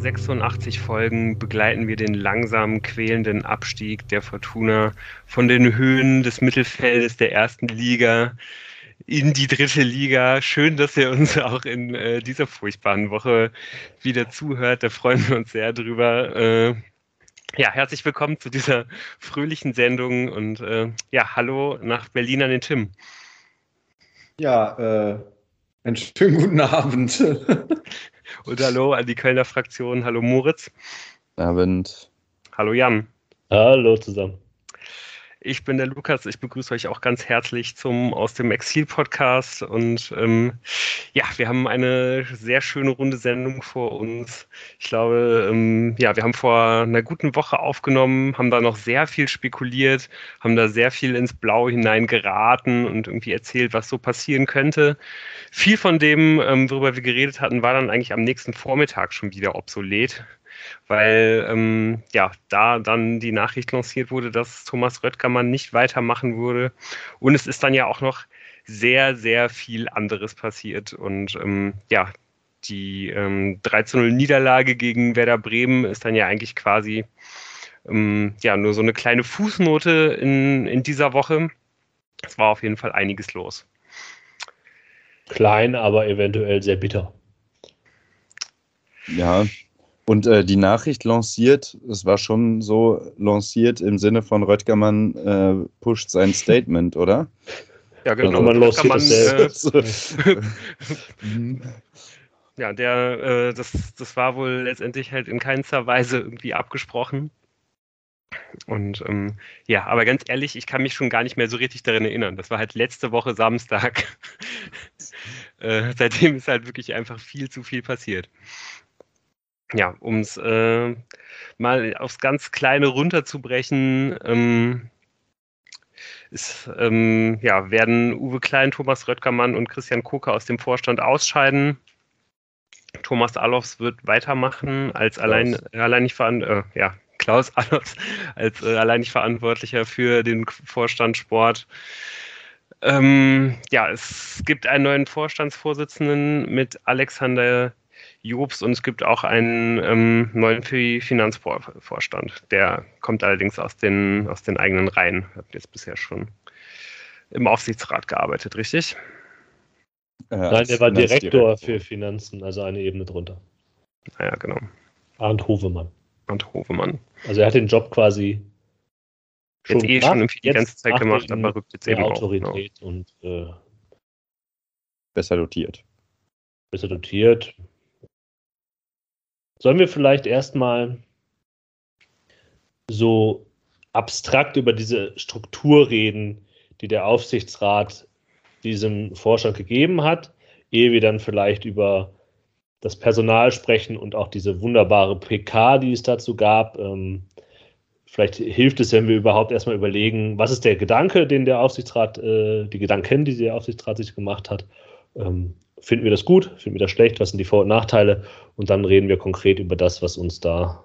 86 Folgen begleiten wir den langsam quälenden Abstieg der Fortuna von den Höhen des Mittelfeldes der ersten Liga in die dritte Liga. Schön, dass ihr uns auch in äh, dieser furchtbaren Woche wieder zuhört. Da freuen wir uns sehr drüber. Äh, ja, herzlich willkommen zu dieser fröhlichen Sendung und äh, ja, hallo nach Berlin an den Tim. Ja, äh, einen schönen guten Abend. und hallo an die Kölner Fraktion. Hallo Moritz. Abend. Hallo Jan. Hallo zusammen. Ich bin der Lukas. Ich begrüße euch auch ganz herzlich zum Aus dem Exil Podcast. Und ähm, ja, wir haben eine sehr schöne runde Sendung vor uns. Ich glaube, ähm, ja, wir haben vor einer guten Woche aufgenommen, haben da noch sehr viel spekuliert, haben da sehr viel ins Blau hinein geraten und irgendwie erzählt, was so passieren könnte. Viel von dem, ähm, worüber wir geredet hatten, war dann eigentlich am nächsten Vormittag schon wieder obsolet weil ähm, ja da dann die Nachricht lanciert wurde, dass Thomas Röttgermann nicht weitermachen würde. Und es ist dann ja auch noch sehr, sehr viel anderes passiert. Und ähm, ja, die ähm, 13-0 Niederlage gegen Werder Bremen ist dann ja eigentlich quasi ähm, ja nur so eine kleine Fußnote in, in dieser Woche. Es war auf jeden Fall einiges los. Klein, aber eventuell sehr bitter. Ja, und äh, die Nachricht lanciert, es war schon so lanciert im Sinne von Röttgermann äh, pusht sein Statement, oder? Ja, genau. Also, man lanciert äh, ja, der, äh, das, das war wohl letztendlich halt in keinster Weise irgendwie abgesprochen. Und ähm, ja, aber ganz ehrlich, ich kann mich schon gar nicht mehr so richtig daran erinnern. Das war halt letzte Woche Samstag. äh, seitdem ist halt wirklich einfach viel zu viel passiert ja, um es äh, mal aufs ganz Kleine runterzubrechen, ähm, ist, ähm, ja, werden Uwe Klein, Thomas Röttgermann und Christian Koker aus dem Vorstand ausscheiden. Thomas Alofs wird weitermachen als allein, alleinig äh, ja, Klaus Alofs als äh, alleinig Verantwortlicher für den Vorstand Sport. Ähm, ja, es gibt einen neuen Vorstandsvorsitzenden mit Alexander Jobs und es gibt auch einen ähm, neuen Finanzvorstand. Der kommt allerdings aus den, aus den eigenen Reihen. Hat jetzt bisher schon im Aufsichtsrat gearbeitet, richtig? Äh, Nein, der war Direktor für Finanzen, also eine Ebene drunter. Ja, genau. Arndt Hovemann. Arndt Hovemann. Also er hat den Job quasi schon jetzt eh schon die ganze Zeit gemacht, aber rückt jetzt eben Autorität auch. Genau. und äh, besser dotiert. Besser dotiert, Sollen wir vielleicht erstmal so abstrakt über diese Struktur reden, die der Aufsichtsrat diesem Vorstand gegeben hat, ehe wir dann vielleicht über das Personal sprechen und auch diese wunderbare PK, die es dazu gab. Ähm, vielleicht hilft es, wenn wir überhaupt erstmal überlegen, was ist der Gedanke, den der Aufsichtsrat, äh, die Gedanken, die der Aufsichtsrat sich gemacht hat. Ähm, finden wir das gut, finden wir das schlecht, was sind die Vor- und Nachteile und dann reden wir konkret über das, was uns da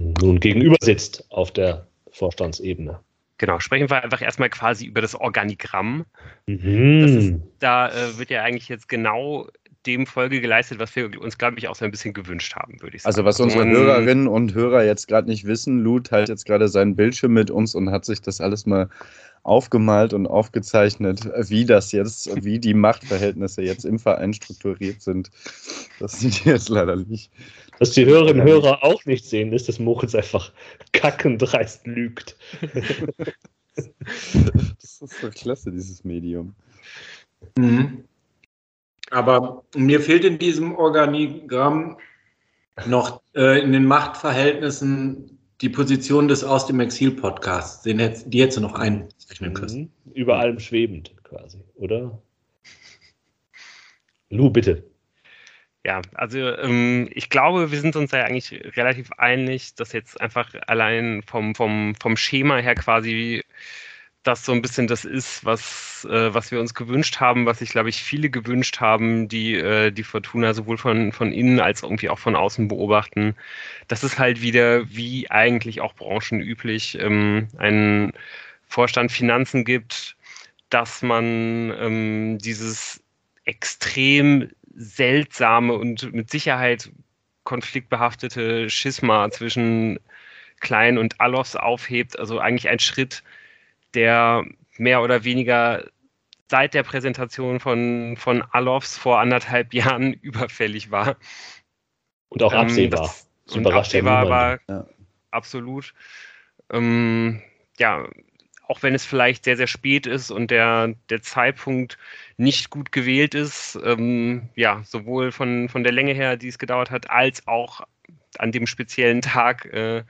nun gegenüber sitzt auf der Vorstandsebene. Genau, sprechen wir einfach erstmal quasi über das Organigramm. Mhm. Das ist, da äh, wird ja eigentlich jetzt genau dem Folge geleistet, was wir uns, glaube ich, auch so ein bisschen gewünscht haben, würde ich also, sagen. Also was unsere und, Hörerinnen und Hörer jetzt gerade nicht wissen, Lut teilt jetzt gerade seinen Bildschirm mit uns und hat sich das alles mal aufgemalt und aufgezeichnet, wie das jetzt, wie die Machtverhältnisse jetzt im Verein strukturiert sind. Das sieht ihr jetzt leider nicht. Was die Hörerinnen und Hörer auch nicht sehen, ist, dass Moritz einfach kackendreist lügt. das ist so klasse, dieses Medium. Mhm. Aber mir fehlt in diesem Organigramm noch äh, in den Machtverhältnissen die Position des Aus dem Exil-Podcasts, die hättest du noch einzeichnen können. Mhm. Über allem schwebend quasi, oder? Lu, bitte. Ja, also ähm, ich glaube, wir sind uns ja eigentlich relativ einig, dass jetzt einfach allein vom, vom, vom Schema her quasi das so ein bisschen das ist, was, äh, was wir uns gewünscht haben, was sich, glaube ich, viele gewünscht haben, die äh, die Fortuna sowohl von, von innen als irgendwie auch von außen beobachten. Das ist halt wieder, wie eigentlich auch branchenüblich, ähm, einen Vorstand Finanzen gibt, dass man ähm, dieses extrem seltsame und mit Sicherheit konfliktbehaftete Schisma zwischen Klein und Alofs aufhebt. Also eigentlich ein Schritt, der mehr oder weniger seit der Präsentation von, von Alofs vor anderthalb Jahren überfällig war. Und auch absehbar. Ähm, das, das und absehbar war ja. absolut. Ähm, ja, auch wenn es vielleicht sehr, sehr spät ist und der, der Zeitpunkt nicht gut gewählt ist, ähm, ja, sowohl von, von der Länge her, die es gedauert hat, als auch an dem speziellen Tag äh,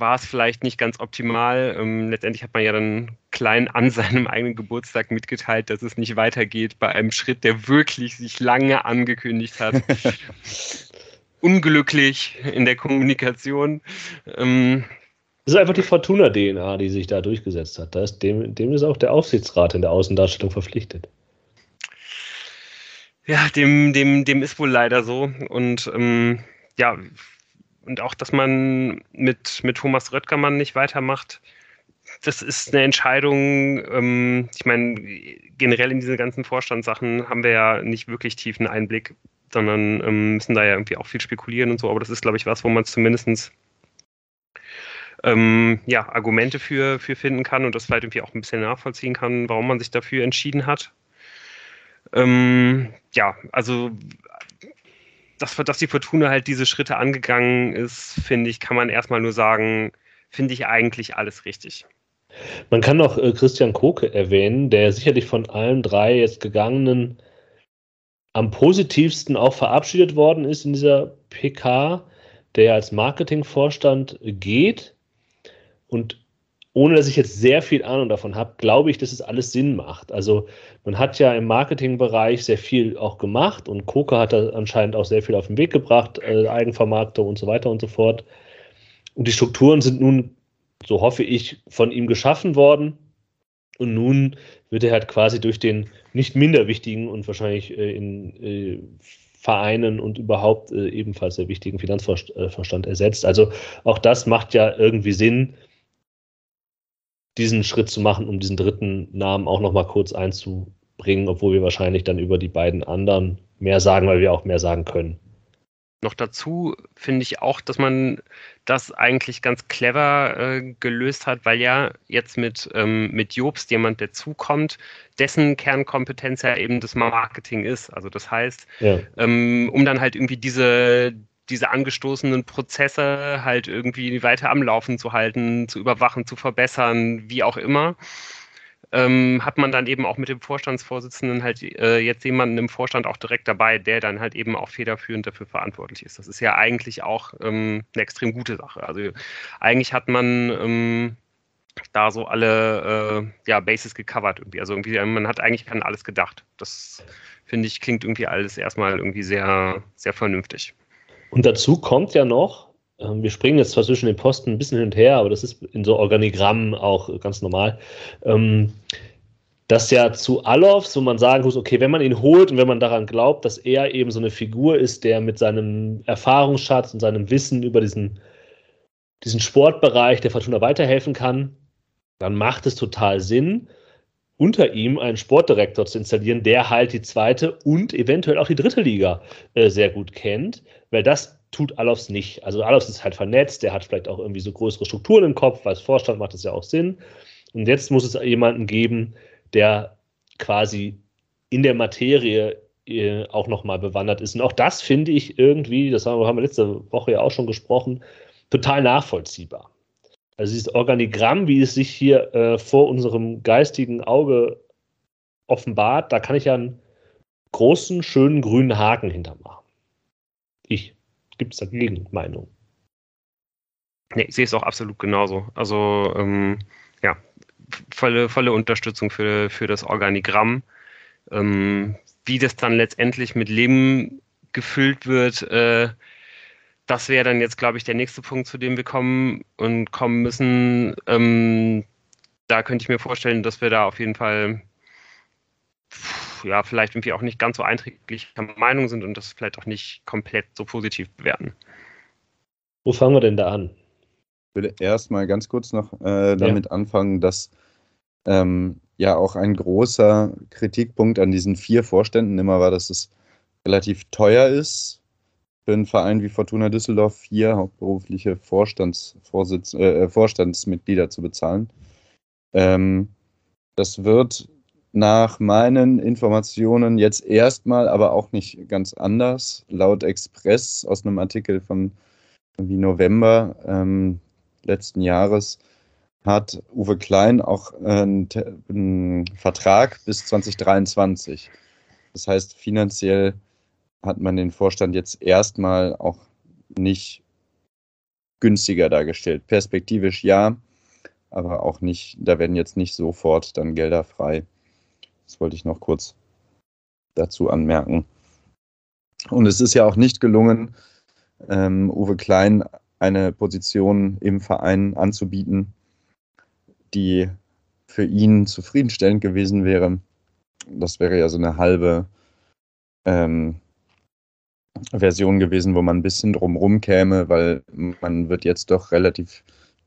war es vielleicht nicht ganz optimal. Ähm, letztendlich hat man ja dann klein an seinem eigenen Geburtstag mitgeteilt, dass es nicht weitergeht bei einem Schritt, der wirklich sich lange angekündigt hat. Unglücklich in der Kommunikation. Ähm, das ist einfach die Fortuna-DNA, die sich da durchgesetzt hat. Da ist dem, dem ist auch der Aufsichtsrat in der Außendarstellung verpflichtet. Ja, dem, dem, dem ist wohl leider so. Und ähm, ja, und auch, dass man mit, mit Thomas Röttgermann nicht weitermacht, das ist eine Entscheidung. Ähm, ich meine, generell in diese ganzen Vorstandssachen haben wir ja nicht wirklich tiefen Einblick, sondern ähm, müssen da ja irgendwie auch viel spekulieren und so. Aber das ist, glaube ich, was, wo man zumindest ähm, ja, Argumente für, für finden kann und das vielleicht irgendwie auch ein bisschen nachvollziehen kann, warum man sich dafür entschieden hat. Ähm, ja, also dass, dass die Fortuna halt diese Schritte angegangen ist, finde ich, kann man erstmal nur sagen, finde ich eigentlich alles richtig. Man kann noch äh, Christian Koke erwähnen, der sicherlich von allen drei jetzt gegangenen am positivsten auch verabschiedet worden ist in dieser PK, der als Marketingvorstand geht und ohne dass ich jetzt sehr viel Ahnung davon habe, glaube ich, dass es alles Sinn macht. Also man hat ja im Marketingbereich sehr viel auch gemacht und Koka hat da anscheinend auch sehr viel auf den Weg gebracht, äh, Eigenvermarktung und so weiter und so fort. Und die Strukturen sind nun, so hoffe ich, von ihm geschaffen worden. Und nun wird er halt quasi durch den nicht minder wichtigen und wahrscheinlich äh, in äh, Vereinen und überhaupt äh, ebenfalls sehr wichtigen Finanzvorstand ersetzt. Also auch das macht ja irgendwie Sinn diesen Schritt zu machen, um diesen dritten Namen auch noch mal kurz einzubringen, obwohl wir wahrscheinlich dann über die beiden anderen mehr sagen, weil wir auch mehr sagen können. Noch dazu finde ich auch, dass man das eigentlich ganz clever äh, gelöst hat, weil ja jetzt mit, ähm, mit Jobst jemand dazukommt, dessen Kernkompetenz ja eben das Marketing ist. Also das heißt, ja. ähm, um dann halt irgendwie diese, diese angestoßenen Prozesse halt irgendwie weiter am Laufen zu halten, zu überwachen, zu verbessern, wie auch immer. Ähm, hat man dann eben auch mit dem Vorstandsvorsitzenden halt äh, jetzt jemanden im Vorstand auch direkt dabei, der dann halt eben auch federführend dafür verantwortlich ist. Das ist ja eigentlich auch ähm, eine extrem gute Sache. Also eigentlich hat man ähm, da so alle äh, ja, Bases gecovert irgendwie. Also irgendwie, man hat eigentlich an alles gedacht. Das finde ich klingt irgendwie alles erstmal irgendwie sehr, sehr vernünftig. Und dazu kommt ja noch, ähm, wir springen jetzt zwar zwischen den Posten ein bisschen hin und her, aber das ist in so Organigrammen auch ganz normal, ähm, dass ja zu Alofs, wo man sagen muss, okay, wenn man ihn holt und wenn man daran glaubt, dass er eben so eine Figur ist, der mit seinem Erfahrungsschatz und seinem Wissen über diesen, diesen Sportbereich der Fortuna weiterhelfen kann, dann macht es total Sinn, unter ihm einen Sportdirektor zu installieren, der halt die zweite und eventuell auch die dritte Liga äh, sehr gut kennt, weil das tut Alofs nicht. Also Alofs ist halt vernetzt, der hat vielleicht auch irgendwie so größere Strukturen im Kopf, als Vorstand macht das ja auch Sinn. Und jetzt muss es jemanden geben, der quasi in der Materie äh, auch nochmal bewandert ist. Und auch das finde ich irgendwie, das haben wir letzte Woche ja auch schon gesprochen, total nachvollziehbar. Also dieses Organigramm, wie es sich hier äh, vor unserem geistigen Auge offenbart, da kann ich ja einen großen, schönen grünen Haken hintermachen. Ich. Gibt es dagegen Meinung? Nee, ich sehe es auch absolut genauso. Also ähm, ja, volle, volle Unterstützung für, für das Organigramm. Ähm, wie das dann letztendlich mit Leben gefüllt wird, äh, das wäre dann jetzt, glaube ich, der nächste Punkt, zu dem wir kommen und kommen müssen. Ähm, da könnte ich mir vorstellen, dass wir da auf jeden Fall ja, vielleicht irgendwie auch nicht ganz so einträglicher Meinung sind und das vielleicht auch nicht komplett so positiv bewerten. Wo fangen wir denn da an? Ich würde erstmal ganz kurz noch äh, damit ja. anfangen, dass ähm, ja auch ein großer Kritikpunkt an diesen vier Vorständen immer war, dass es relativ teuer ist, für Verein wie Fortuna Düsseldorf vier hauptberufliche Vorstandsvorsitz, äh, Vorstandsmitglieder zu bezahlen. Ähm, das wird nach meinen Informationen jetzt erstmal, aber auch nicht ganz anders, laut Express aus einem Artikel von wie November ähm, letzten Jahres hat Uwe Klein auch einen, einen, Vertrag bis 2023. Das heißt, finanziell hat man den Vorstand jetzt erstmal auch nicht günstiger dargestellt. Perspektivisch ja, aber auch nicht, da werden jetzt nicht sofort dann Gelder frei. Das wollte ich noch kurz dazu anmerken. Und es ist ja auch nicht gelungen, ähm, Uwe Klein eine Position im Verein anzubieten, die für ihn zufriedenstellend gewesen wäre. Das wäre ja so eine halbe ähm, Version gewesen, wo man ein bisschen drumherum käme, weil man wird jetzt doch relativ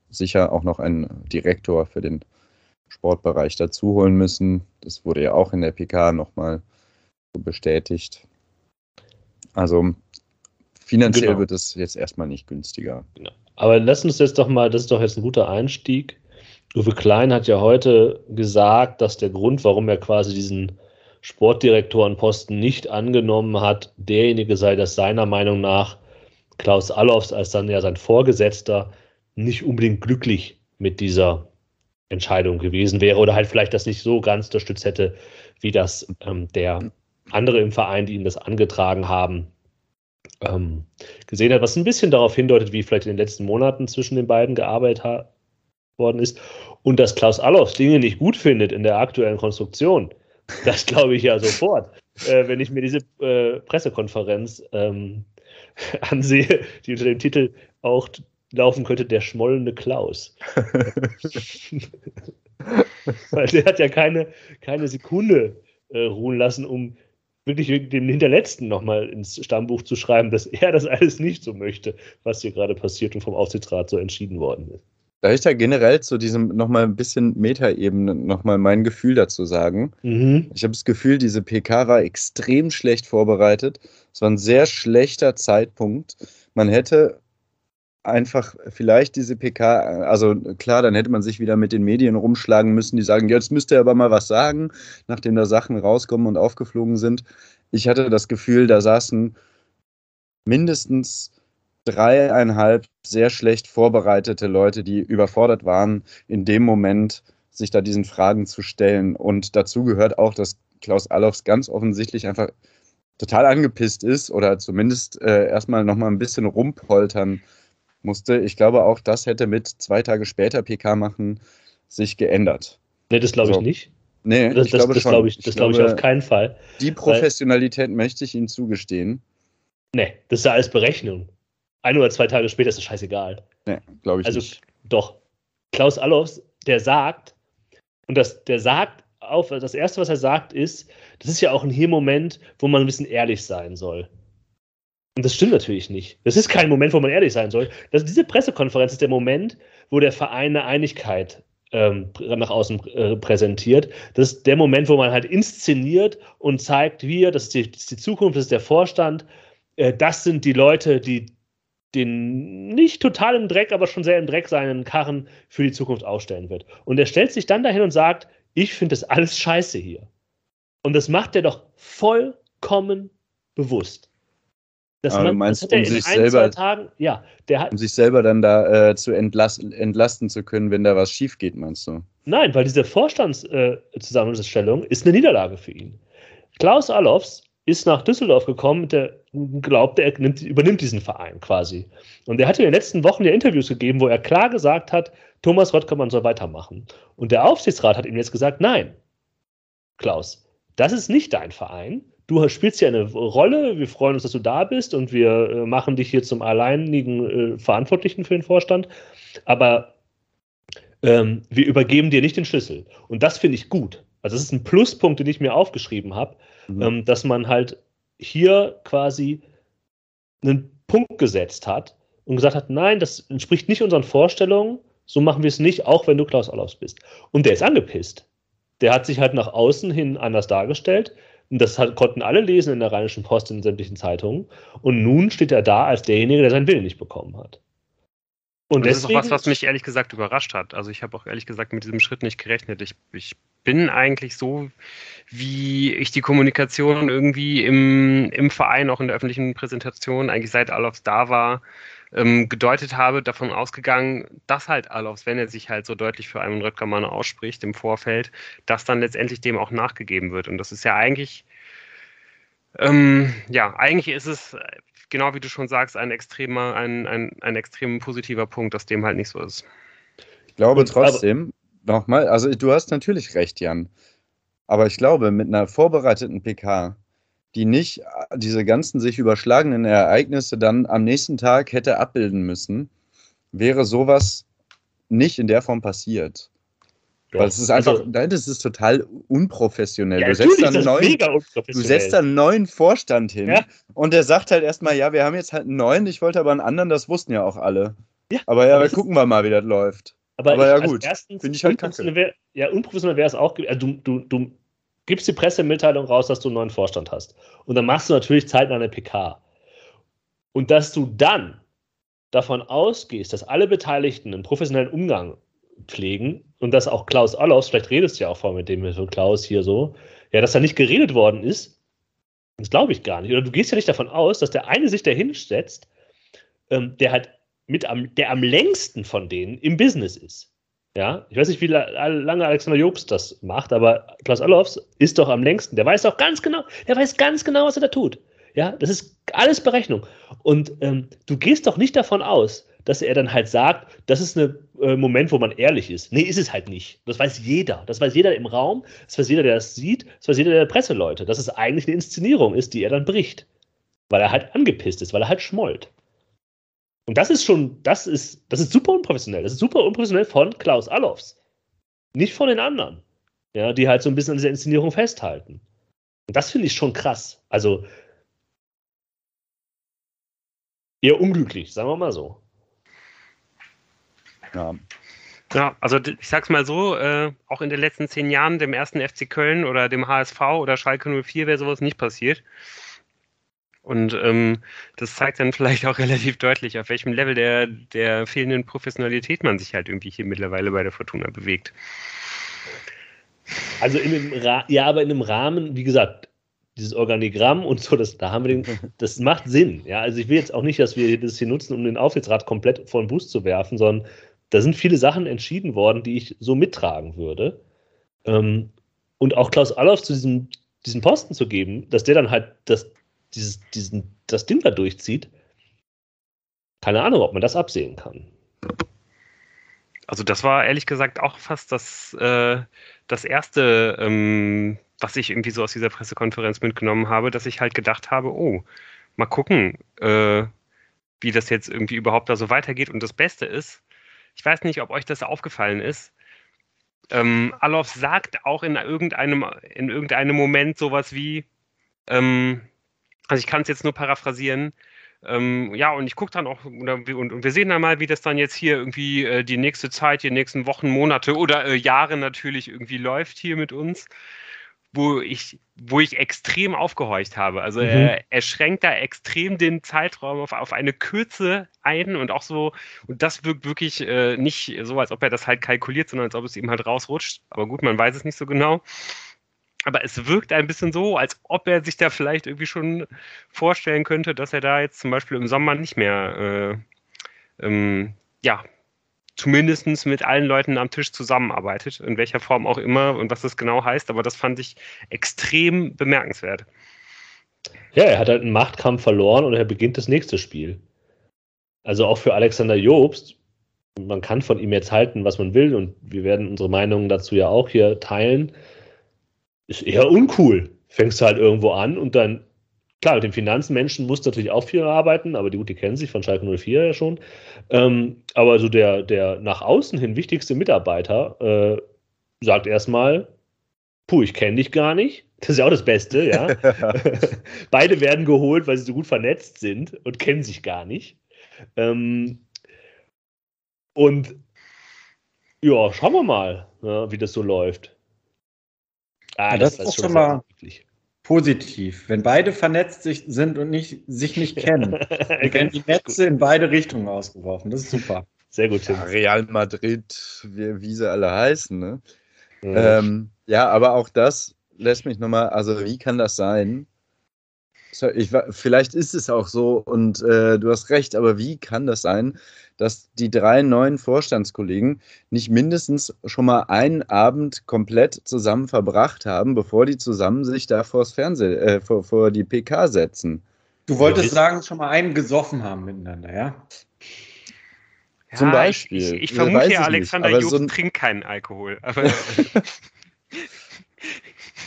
sicher auch noch einen Direktor für den Sportbereich dazu holen müssen. Das wurde ja auch in der PK nochmal so bestätigt. Also finanziell genau. wird es jetzt erstmal nicht günstiger. Genau. Aber lass uns jetzt doch mal, das ist doch jetzt ein guter Einstieg. Uwe Klein hat ja heute gesagt, dass der Grund, warum er quasi diesen Sportdirektorenposten nicht angenommen hat, derjenige sei, dass seiner Meinung nach Klaus Allofs als dann ja sein Vorgesetzter nicht unbedingt glücklich mit dieser Entscheidung gewesen wäre oder halt vielleicht das nicht so ganz unterstützt hätte, wie das ähm, der andere im Verein, die ihm das angetragen haben, ähm, gesehen hat, was ein bisschen darauf hindeutet, wie vielleicht in den letzten Monaten zwischen den beiden gearbeitet worden ist. Und dass Klaus Allofs Dinge nicht gut findet in der aktuellen Konstruktion, das glaube ich ja sofort, äh, wenn ich mir diese äh, Pressekonferenz ähm, ansehe, die unter dem Titel auch laufen könnte, der schmollende Klaus. Weil der hat ja keine, keine Sekunde äh, ruhen lassen, um wirklich dem Hinterletzten nochmal ins Stammbuch zu schreiben, dass er das alles nicht so möchte, was hier gerade passiert und vom Aufsichtsrat so entschieden worden ist. Darf ich da generell zu diesem nochmal ein bisschen Metaebene nochmal mein Gefühl dazu sagen? Mhm. Ich habe das Gefühl, diese PK war extrem schlecht vorbereitet. Es war ein sehr schlechter Zeitpunkt. Man hätte einfach vielleicht diese PK, also klar, dann hätte man sich wieder mit den Medien rumschlagen müssen, die sagen, jetzt müsst ihr aber mal was sagen, nachdem da Sachen rauskommen und aufgeflogen sind. Ich hatte das Gefühl, da saßen mindestens dreieinhalb sehr schlecht vorbereitete Leute, die überfordert waren, in dem Moment sich da diesen Fragen zu stellen. Und dazu gehört auch, dass Klaus Allofs ganz offensichtlich einfach total angepisst ist oder zumindest äh, erstmal nochmal ein bisschen rumpoltern musste. Ich glaube, auch das hätte mit zwei Tage später PK machen sich geändert. Nee, das glaube ich also, nicht. Nee, das, ich das, glaube das glaube ich, das glaube ich auf keinen Fall. Die Professionalität möchte ich Ihnen zugestehen. Nee, das ist ja alles Berechnung. Ein oder zwei Tage später ist das scheißegal. Nee, glaube ich also, nicht. Doch. Klaus Allofs, der sagt, und das, der sagt auf, das erste, was er sagt, ist, das ist ja auch ein Hier-Moment, wo man ein bisschen ehrlich sein soll. Und das stimmt natürlich nicht. Das ist kein Moment, wo man ehrlich sein soll. Das, diese Pressekonferenz ist der Moment, wo der Verein eine Einigkeit ähm, nach außen äh, präsentiert. Das ist der Moment, wo man halt inszeniert und zeigt, wir, das ist die, das ist die Zukunft, das ist der Vorstand, äh, das sind die Leute, die den nicht total im Dreck, aber schon sehr im Dreck seinen Karren für die Zukunft aufstellen wird. Und er stellt sich dann dahin und sagt, ich finde das alles scheiße hier. Und das macht er doch vollkommen bewusst. Das man, meinst, das um sich ein, selber, Tagen, ja, hat, um sich selber dann da äh, zu entlasten, entlasten zu können, wenn da was schief geht, meinst du? Nein, weil diese Vorstandszusammenstellung äh, ist eine Niederlage für ihn. Klaus Allofs ist nach Düsseldorf gekommen, der glaubt, er nimmt, übernimmt diesen Verein quasi. Und er hat in den letzten Wochen ja Interviews gegeben, wo er klar gesagt hat, Thomas Röttgermann soll weitermachen. Und der Aufsichtsrat hat ihm jetzt gesagt, nein, Klaus, das ist nicht dein Verein du spielst ja eine Rolle, wir freuen uns, dass du da bist und wir äh, machen dich hier zum alleinigen äh, Verantwortlichen für den Vorstand, aber ähm, wir übergeben dir nicht den Schlüssel. Und das finde ich gut. Also das ist ein Pluspunkt, den ich mir aufgeschrieben habe, mhm. ähm, dass man halt hier quasi einen Punkt gesetzt hat und gesagt hat, nein, das entspricht nicht unseren Vorstellungen, so machen wir es nicht, auch wenn du Klaus Allaus bist. Und der ist angepisst. Der hat sich halt nach außen hin anders dargestellt Und das hat, konnten alle lesen in der Rheinischen Post in sämtlichen Zeitungen. Und nun steht er da als derjenige, der seinen Willen nicht bekommen hat. Und, und das deswegen, ist auch was, was mich ehrlich gesagt überrascht hat. Also ich habe auch ehrlich gesagt mit diesem Schritt nicht gerechnet. Ich, ich bin eigentlich so, wie ich die Kommunikation irgendwie im, im Verein, auch in der öffentlichen Präsentation, eigentlich seit Alofs da war, ähm, gedeutet habe, davon ausgegangen, dass halt Alofs, wenn er sich halt so deutlich für einen Röttgermann ausspricht im Vorfeld, dass dann letztendlich dem auch nachgegeben wird. Und das ist ja eigentlich, ähm, ja, eigentlich ist es genau wie du schon sagst, ein extremer, ein, ein, ein extrem positiver Punkt, dass dem halt nicht so ist. Ich glaube trotzdem, nochmal, also du hast natürlich recht, Jan. Aber ich glaube, mit einer vorbereiteten PK, die nicht äh, diese ganzen sich überschlagenen Ereignisse dann am nächsten Tag hätte abbilden müssen, wäre sowas nicht in der Form passiert. Weil es ist einfach, also, nein, das ist total unprofessionell. Ja, du, setzt dann neuen, du setzt dann einen neuen Vorstand hin ja. und der sagt halt erstmal, ja, wir haben jetzt halt einen neuen, ich wollte aber einen anderen, das wussten ja auch alle. Ja, aber ja, aber gucken wir mal, wie das läuft. Aber, aber ich, ja gut, finde ich halt kacke. Wär, ja, unprofessionell wäre es auch, also du, du, du gibst die Pressemitteilung raus, dass du einen neuen Vorstand hast. Und dann machst du natürlich zeitnah eine PK. Und dass du dann davon ausgehst, dass alle Beteiligten einen professionellen Umgang pflegen und dass auch Klaus Allofs, vielleicht redest du ja auch vor mit dem so Klaus hier so, ja, dass da nicht geredet worden ist, das glaube ich gar nicht. Oder du gehst ja nicht davon aus, dass der eine sich da hinsetzt, ähm, der halt mit am, der am längsten von denen im Business ist. Ja, ich weiß nicht, wie lange Alexander Jobst das macht, aber Klaus Allofs ist doch am längsten. Der weiß doch ganz genau, der weiß ganz genau, was er da tut. Ja, das ist alles Berechnung. Und ähm, du gehst doch nicht davon aus, dass er dann halt sagt, das ist ein äh, Moment, wo man ehrlich ist. Nee, ist es halt nicht. Das weiß jeder. Das weiß jeder im Raum, das weiß jeder, der das sieht, das weiß jeder der Presseleute, dass es eigentlich eine Inszenierung ist, die er dann bricht. Weil er halt angepisst ist, weil er halt schmollt. Und das ist schon, das ist, das ist super unprofessionell. Das ist super unprofessionell von Klaus Allofs. Nicht von den anderen. Ja, die halt so ein bisschen an dieser Inszenierung festhalten. Und das finde ich schon krass. Also eher unglücklich, sagen wir mal so. Ja. Ja, also ich sag's mal so, äh, auch in den letzten zehn Jahren dem ersten FC Köln oder dem HSV oder Schalke 04 wäre sowas nicht passiert. Und ähm, das zeigt dann vielleicht auch relativ deutlich, auf welchem Level der, der fehlenden Professionalität man sich halt irgendwie hier mittlerweile bei der Fortuna bewegt. Also in dem Ra ja, aber in einem Rahmen, wie gesagt, dieses Organigramm und so, das, da haben wir den, das macht Sinn. Ja, also ich will jetzt auch nicht, dass wir das hier nutzen, um den Aufsichtsrat komplett vor den Bus zu werfen, sondern da sind viele Sachen entschieden worden, die ich so mittragen würde. Ähm, und auch Klaus Allofs zu diesem, diesem Posten zu geben, dass der dann halt das, dieses, diesen, das Ding da durchzieht, keine Ahnung, ob man das absehen kann. Also das war ehrlich gesagt auch fast das, äh, das erste, ähm, was ich irgendwie so aus dieser Pressekonferenz mitgenommen habe, dass ich halt gedacht habe, oh, mal gucken, äh, wie das jetzt irgendwie überhaupt da so weitergeht. Und das Beste ist, ich weiß nicht, ob euch das aufgefallen ist. Ähm, Alof sagt auch in irgendeinem, in irgendeinem Moment sowas wie, ähm, also ich kann es jetzt nur paraphrasieren, ähm, ja, und ich gucke dann auch, und, und, wir sehen dann mal, wie das dann jetzt hier irgendwie äh, die nächste Zeit, die nächsten Wochen, Monate oder äh, Jahre natürlich irgendwie läuft hier mit uns wo ich, wo ich extrem aufgehorcht habe. Also mhm. er, er, schränkt da extrem den Zeitraum auf, auf eine Kürze ein und auch so, und das wirkt wirklich äh, nicht so, als ob er das halt kalkuliert, sondern als ob es ihm halt rausrutscht. Aber gut, man weiß es nicht so genau. Aber es wirkt ein bisschen so, als ob er sich da vielleicht irgendwie schon vorstellen könnte, dass er da jetzt zum Beispiel im Sommer nicht mehr äh, ähm, ja, zumindest mit allen Leuten am Tisch zusammenarbeitet, in welcher Form auch immer und was das genau heißt, aber das fand ich extrem bemerkenswert. Ja, er hat halt einen Machtkampf verloren und er beginnt das nächste Spiel. Also auch für Alexander Jobst, man kann von ihm jetzt halten, was man will und wir werden unsere Meinungen dazu ja auch hier teilen, ist eher uncool. Fängst du halt irgendwo an und dann Klar, mit den Finanzmenschen muss natürlich auch viel arbeiten, aber die, gut, die kennen sich von Schalke 04 ja schon. Ähm, aber so der, der nach außen hin wichtigste Mitarbeiter äh, sagt erstmal, puh, ich kenne dich gar nicht. Das ist ja auch das Beste, ja. Beide werden geholt, weil sie so gut vernetzt sind und kennen sich gar nicht. Ähm, und ja, schauen wir mal, ja, wie das so läuft. Ah, ja, das, das, ist schon mal. Wirklich. Positiv. Wenn beide vernetzt sich, sind und nicht, sich nicht kennen, dann werden die Netze in beide Richtungen ausgeworfen. Das ist super. Sehr gut, Tim. Ja, Real Madrid, wie, wie sie alle heißen. Ne? Mhm. Ähm, ja, aber auch das lässt mich nochmal, also wie kann das sein? Ich, vielleicht ist es auch so und äh, du hast recht, aber wie kann das sein, dass die drei neuen Vorstandskollegen nicht mindestens schon mal einen Abend komplett zusammen verbracht haben, bevor die zusammen sich da vors Fernseh, äh, vor, vor die PK setzen? Du wolltest ja, sagen, schon mal einen gesoffen haben miteinander, ja? Ja, Zum Beispiel. Ich, ich, ich vermute ja, Alexander Jobs so trinkt keinen Alkohol.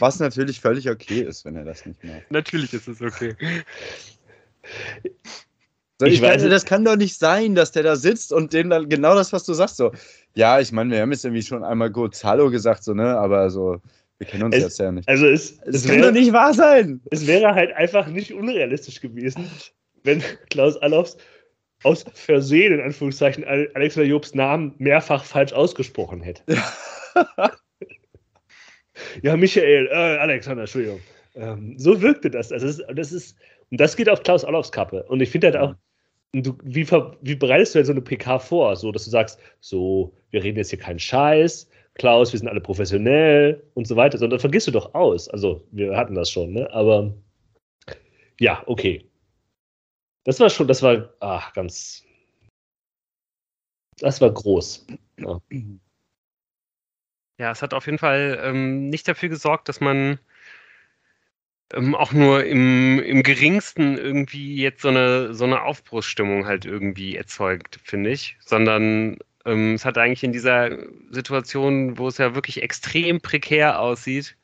Was natürlich völlig okay ist, wenn er das nicht macht. Natürlich ist es okay. So, ich, ich weiß, das kann doch nicht sein, dass der da sitzt und dem dann genau das, was du sagst, so. Ja, ich meine, wir haben jetzt irgendwie schon einmal kurz Hallo gesagt, so, ne, aber so, wir kennen uns es, jetzt ja nicht. Also, es, es, es kann wäre, doch nicht wahr sein. Es wäre halt einfach nicht unrealistisch gewesen, wenn Klaus Allofs aus Versehen, in Anführungszeichen, Alexander Jobs Namen mehrfach falsch ausgesprochen hätte. ja, Michael, äh, Alexander, Entschuldigung. Ähm, so wirkte das. Also das, das ist, und das geht auf Klaus Allofs Kappe. Und ich finde halt auch, du, wie, wie bereitest du denn so eine PK vor? So, dass du sagst, so, wir reden jetzt hier keinen Scheiß, Klaus, wir sind alle professionell und so weiter, sondern vergisst du doch aus. Also, wir hatten das schon, ne? Aber ja, okay. Das war schon, das war ach, ganz. Das war groß. Ja. ja, es hat auf jeden Fall ähm, nicht dafür gesorgt, dass man ähm, auch nur im, im geringsten irgendwie jetzt so eine, so eine Aufbruchsstimmung halt irgendwie erzeugt, finde ich, sondern ähm, es hat eigentlich in dieser Situation, wo es ja wirklich extrem prekär aussieht,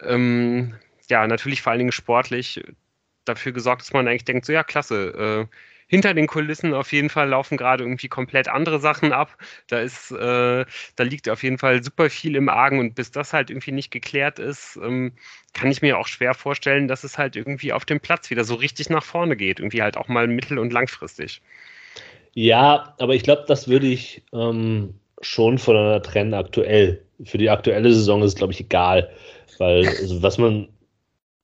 ähm, ja, natürlich vor allen Dingen sportlich, dafür gesorgt, dass man eigentlich denkt, so ja, klasse, äh, hinter den Kulissen auf jeden Fall laufen gerade irgendwie komplett andere Sachen ab. Da ist, äh, da liegt auf jeden Fall super viel im Argen und bis das halt irgendwie nicht geklärt ist, ähm, kann ich mir auch schwer vorstellen, dass es halt irgendwie auf dem Platz wieder so richtig nach vorne geht. Irgendwie halt auch mal mittel- und langfristig. Ja, aber ich glaube, das würde ich ähm, schon voneinander trennen aktuell. Für die aktuelle Saison ist es, glaube ich, egal. Weil, also, was man,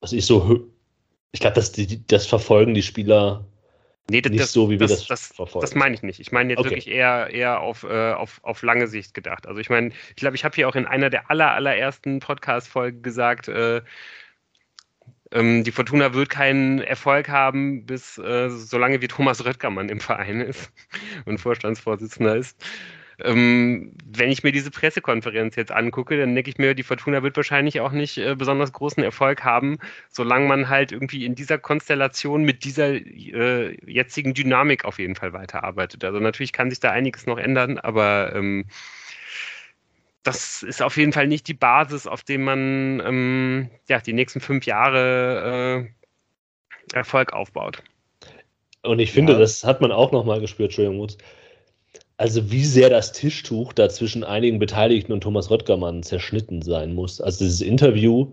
was ich so ich glaube, das, das verfolgen die Spieler nee, das, nicht so, wie wir das, das, verfolgen. Das meine ich nicht. Ich meine jetzt okay. wirklich eher, eher auf, äh, auf, auf lange Sicht gedacht. Also ich meine, ich glaube, ich habe hier auch in einer der aller, allerersten Podcast-Folgen gesagt, äh, ähm, die Fortuna wird keinen Erfolg haben, bis äh, solange wie Thomas Röttgermann im Verein ist und Vorstandsvorsitzender ist. Ähm, wenn ich mir diese Pressekonferenz jetzt angucke, dann denke ich mir, die Fortuna wird wahrscheinlich auch nicht äh, besonders großen Erfolg haben, solange man halt irgendwie in dieser Konstellation mit dieser äh, jetzigen Dynamik auf jeden Fall weiterarbeitet. Also natürlich kann sich da einiges noch ändern, aber ähm, das ist auf jeden Fall nicht die Basis, auf der man ähm, ja, die nächsten fünf Jahre äh, Erfolg aufbaut. Und ich finde, ja. das hat man auch nochmal gespürt, Entschuldigung, Mutz also wie sehr das Tischtuch da zwischen einigen Beteiligten und Thomas Röttgermann zerschnitten sein muss. Also dieses Interview,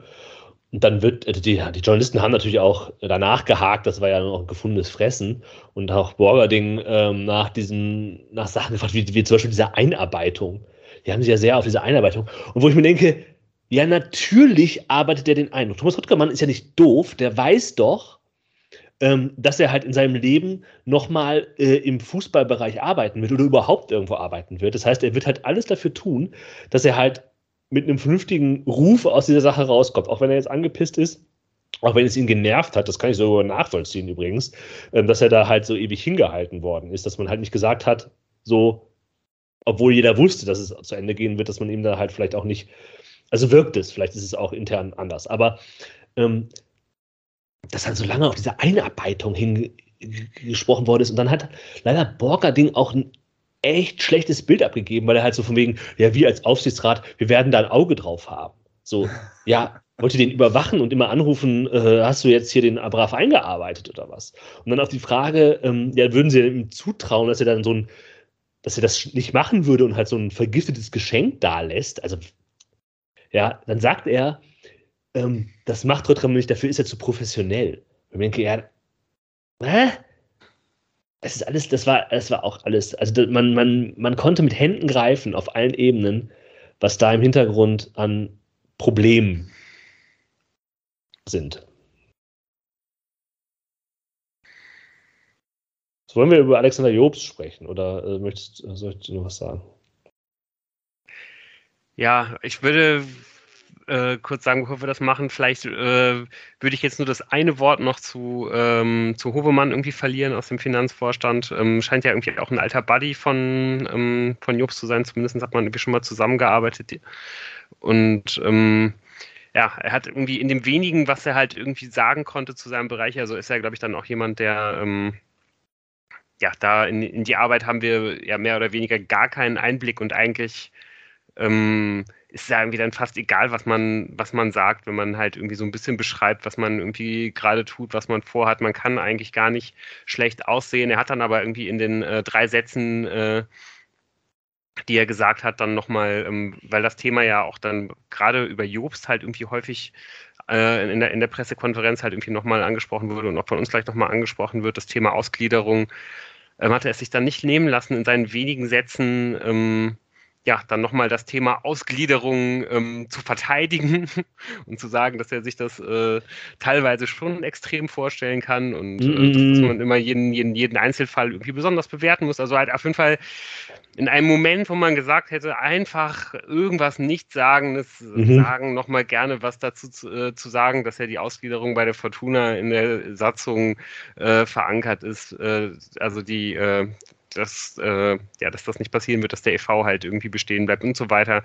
und dann wird, also die, die Journalisten haben natürlich auch danach gehakt, das war ja noch ein gefundenes Fressen. Und auch Borgerding ähm, nach diesen, nach Sachen gefragt, wie, wie zum Beispiel diese Einarbeitung. Die haben sich ja sehr auf diese Einarbeitung. Und wo ich mir denke, ja, natürlich arbeitet er den ein. Thomas Röttgermann ist ja nicht doof, der weiß doch, ähm, dass er halt in seinem Leben nochmal äh, im Fußballbereich arbeiten wird oder überhaupt irgendwo arbeiten wird. Das heißt, er wird halt alles dafür tun, dass er halt mit einem vernünftigen Ruf aus dieser Sache rauskommt. Auch wenn er jetzt angepisst ist, auch wenn es ihn genervt hat, das kann ich so nachvollziehen übrigens, ähm, dass er da halt so ewig hingehalten worden ist, dass man halt nicht gesagt hat, so, obwohl jeder wusste, dass es zu Ende gehen wird, dass man ihm da halt vielleicht auch nicht, also wirkt es, vielleicht ist es auch intern anders, aber ähm, dass halt so lange auf diese Einarbeitung hingesprochen worden ist. Und dann hat leider Borger-Ding auch ein echt schlechtes Bild abgegeben, weil er halt so von wegen, ja, wir als Aufsichtsrat, wir werden da ein Auge drauf haben. So, ja, wollt ihr den überwachen und immer anrufen, äh, hast du jetzt hier den brav eingearbeitet oder was? Und dann auf die Frage, ähm, ja, würden sie ihm zutrauen, dass er dann so ein, dass er das nicht machen würde und halt so ein vergiftetes Geschenk da lässt? Also, ja, dann sagt er, ähm, das macht Rotterdam nicht, dafür ist er zu professionell. Ich denke, ja, hä? Es ist alles, das war, das war auch alles, also man, man, man konnte mit Händen greifen auf allen Ebenen, was da im Hintergrund an Problemen sind. So, wollen wir über Alexander Jobs sprechen oder äh, möchtest, sollst du noch was sagen? Ja, ich würde äh, kurz sagen, bevor wir das machen, vielleicht äh, würde ich jetzt nur das eine Wort noch zu, ähm, zu Hovemann irgendwie verlieren aus dem Finanzvorstand. Ähm, scheint ja irgendwie auch ein alter Buddy von, ähm, von Jobs zu sein, zumindest hat man irgendwie schon mal zusammengearbeitet. Und ähm, ja, er hat irgendwie in dem wenigen, was er halt irgendwie sagen konnte zu seinem Bereich, also ist er, glaube ich, dann auch jemand, der ähm, ja, da in, in die Arbeit haben wir ja mehr oder weniger gar keinen Einblick und eigentlich ähm, ist ja irgendwie dann fast egal, was man, was man sagt, wenn man halt irgendwie so ein bisschen beschreibt, was man irgendwie gerade tut, was man vorhat. Man kann eigentlich gar nicht schlecht aussehen. Er hat dann aber irgendwie in den äh, drei Sätzen, äh, die er gesagt hat, dann nochmal, ähm, weil das Thema ja auch dann gerade über Jobst halt irgendwie häufig äh, in, der, in der Pressekonferenz halt irgendwie nochmal angesprochen wurde und auch von uns gleich nochmal angesprochen wird, das Thema Ausgliederung, ähm, hatte er sich dann nicht nehmen lassen, in seinen wenigen Sätzen ähm, ja, dann nochmal das Thema Ausgliederung ähm, zu verteidigen und zu sagen, dass er sich das äh, teilweise schon extrem vorstellen kann und äh, dass, dass, man immer jeden, jeden, jeden Einzelfall irgendwie besonders bewerten muss. Also halt auf jeden Fall in einem Moment, wo man gesagt hätte, einfach irgendwas nicht sagen, das mhm. sagen, nochmal gerne was dazu zu, äh, zu, sagen, dass ja die Ausgliederung bei der Fortuna in der Satzung äh, verankert ist. Äh, also die, äh, dass, äh, ja, dass das nicht passieren wird, dass der EV halt irgendwie bestehen bleibt und so weiter.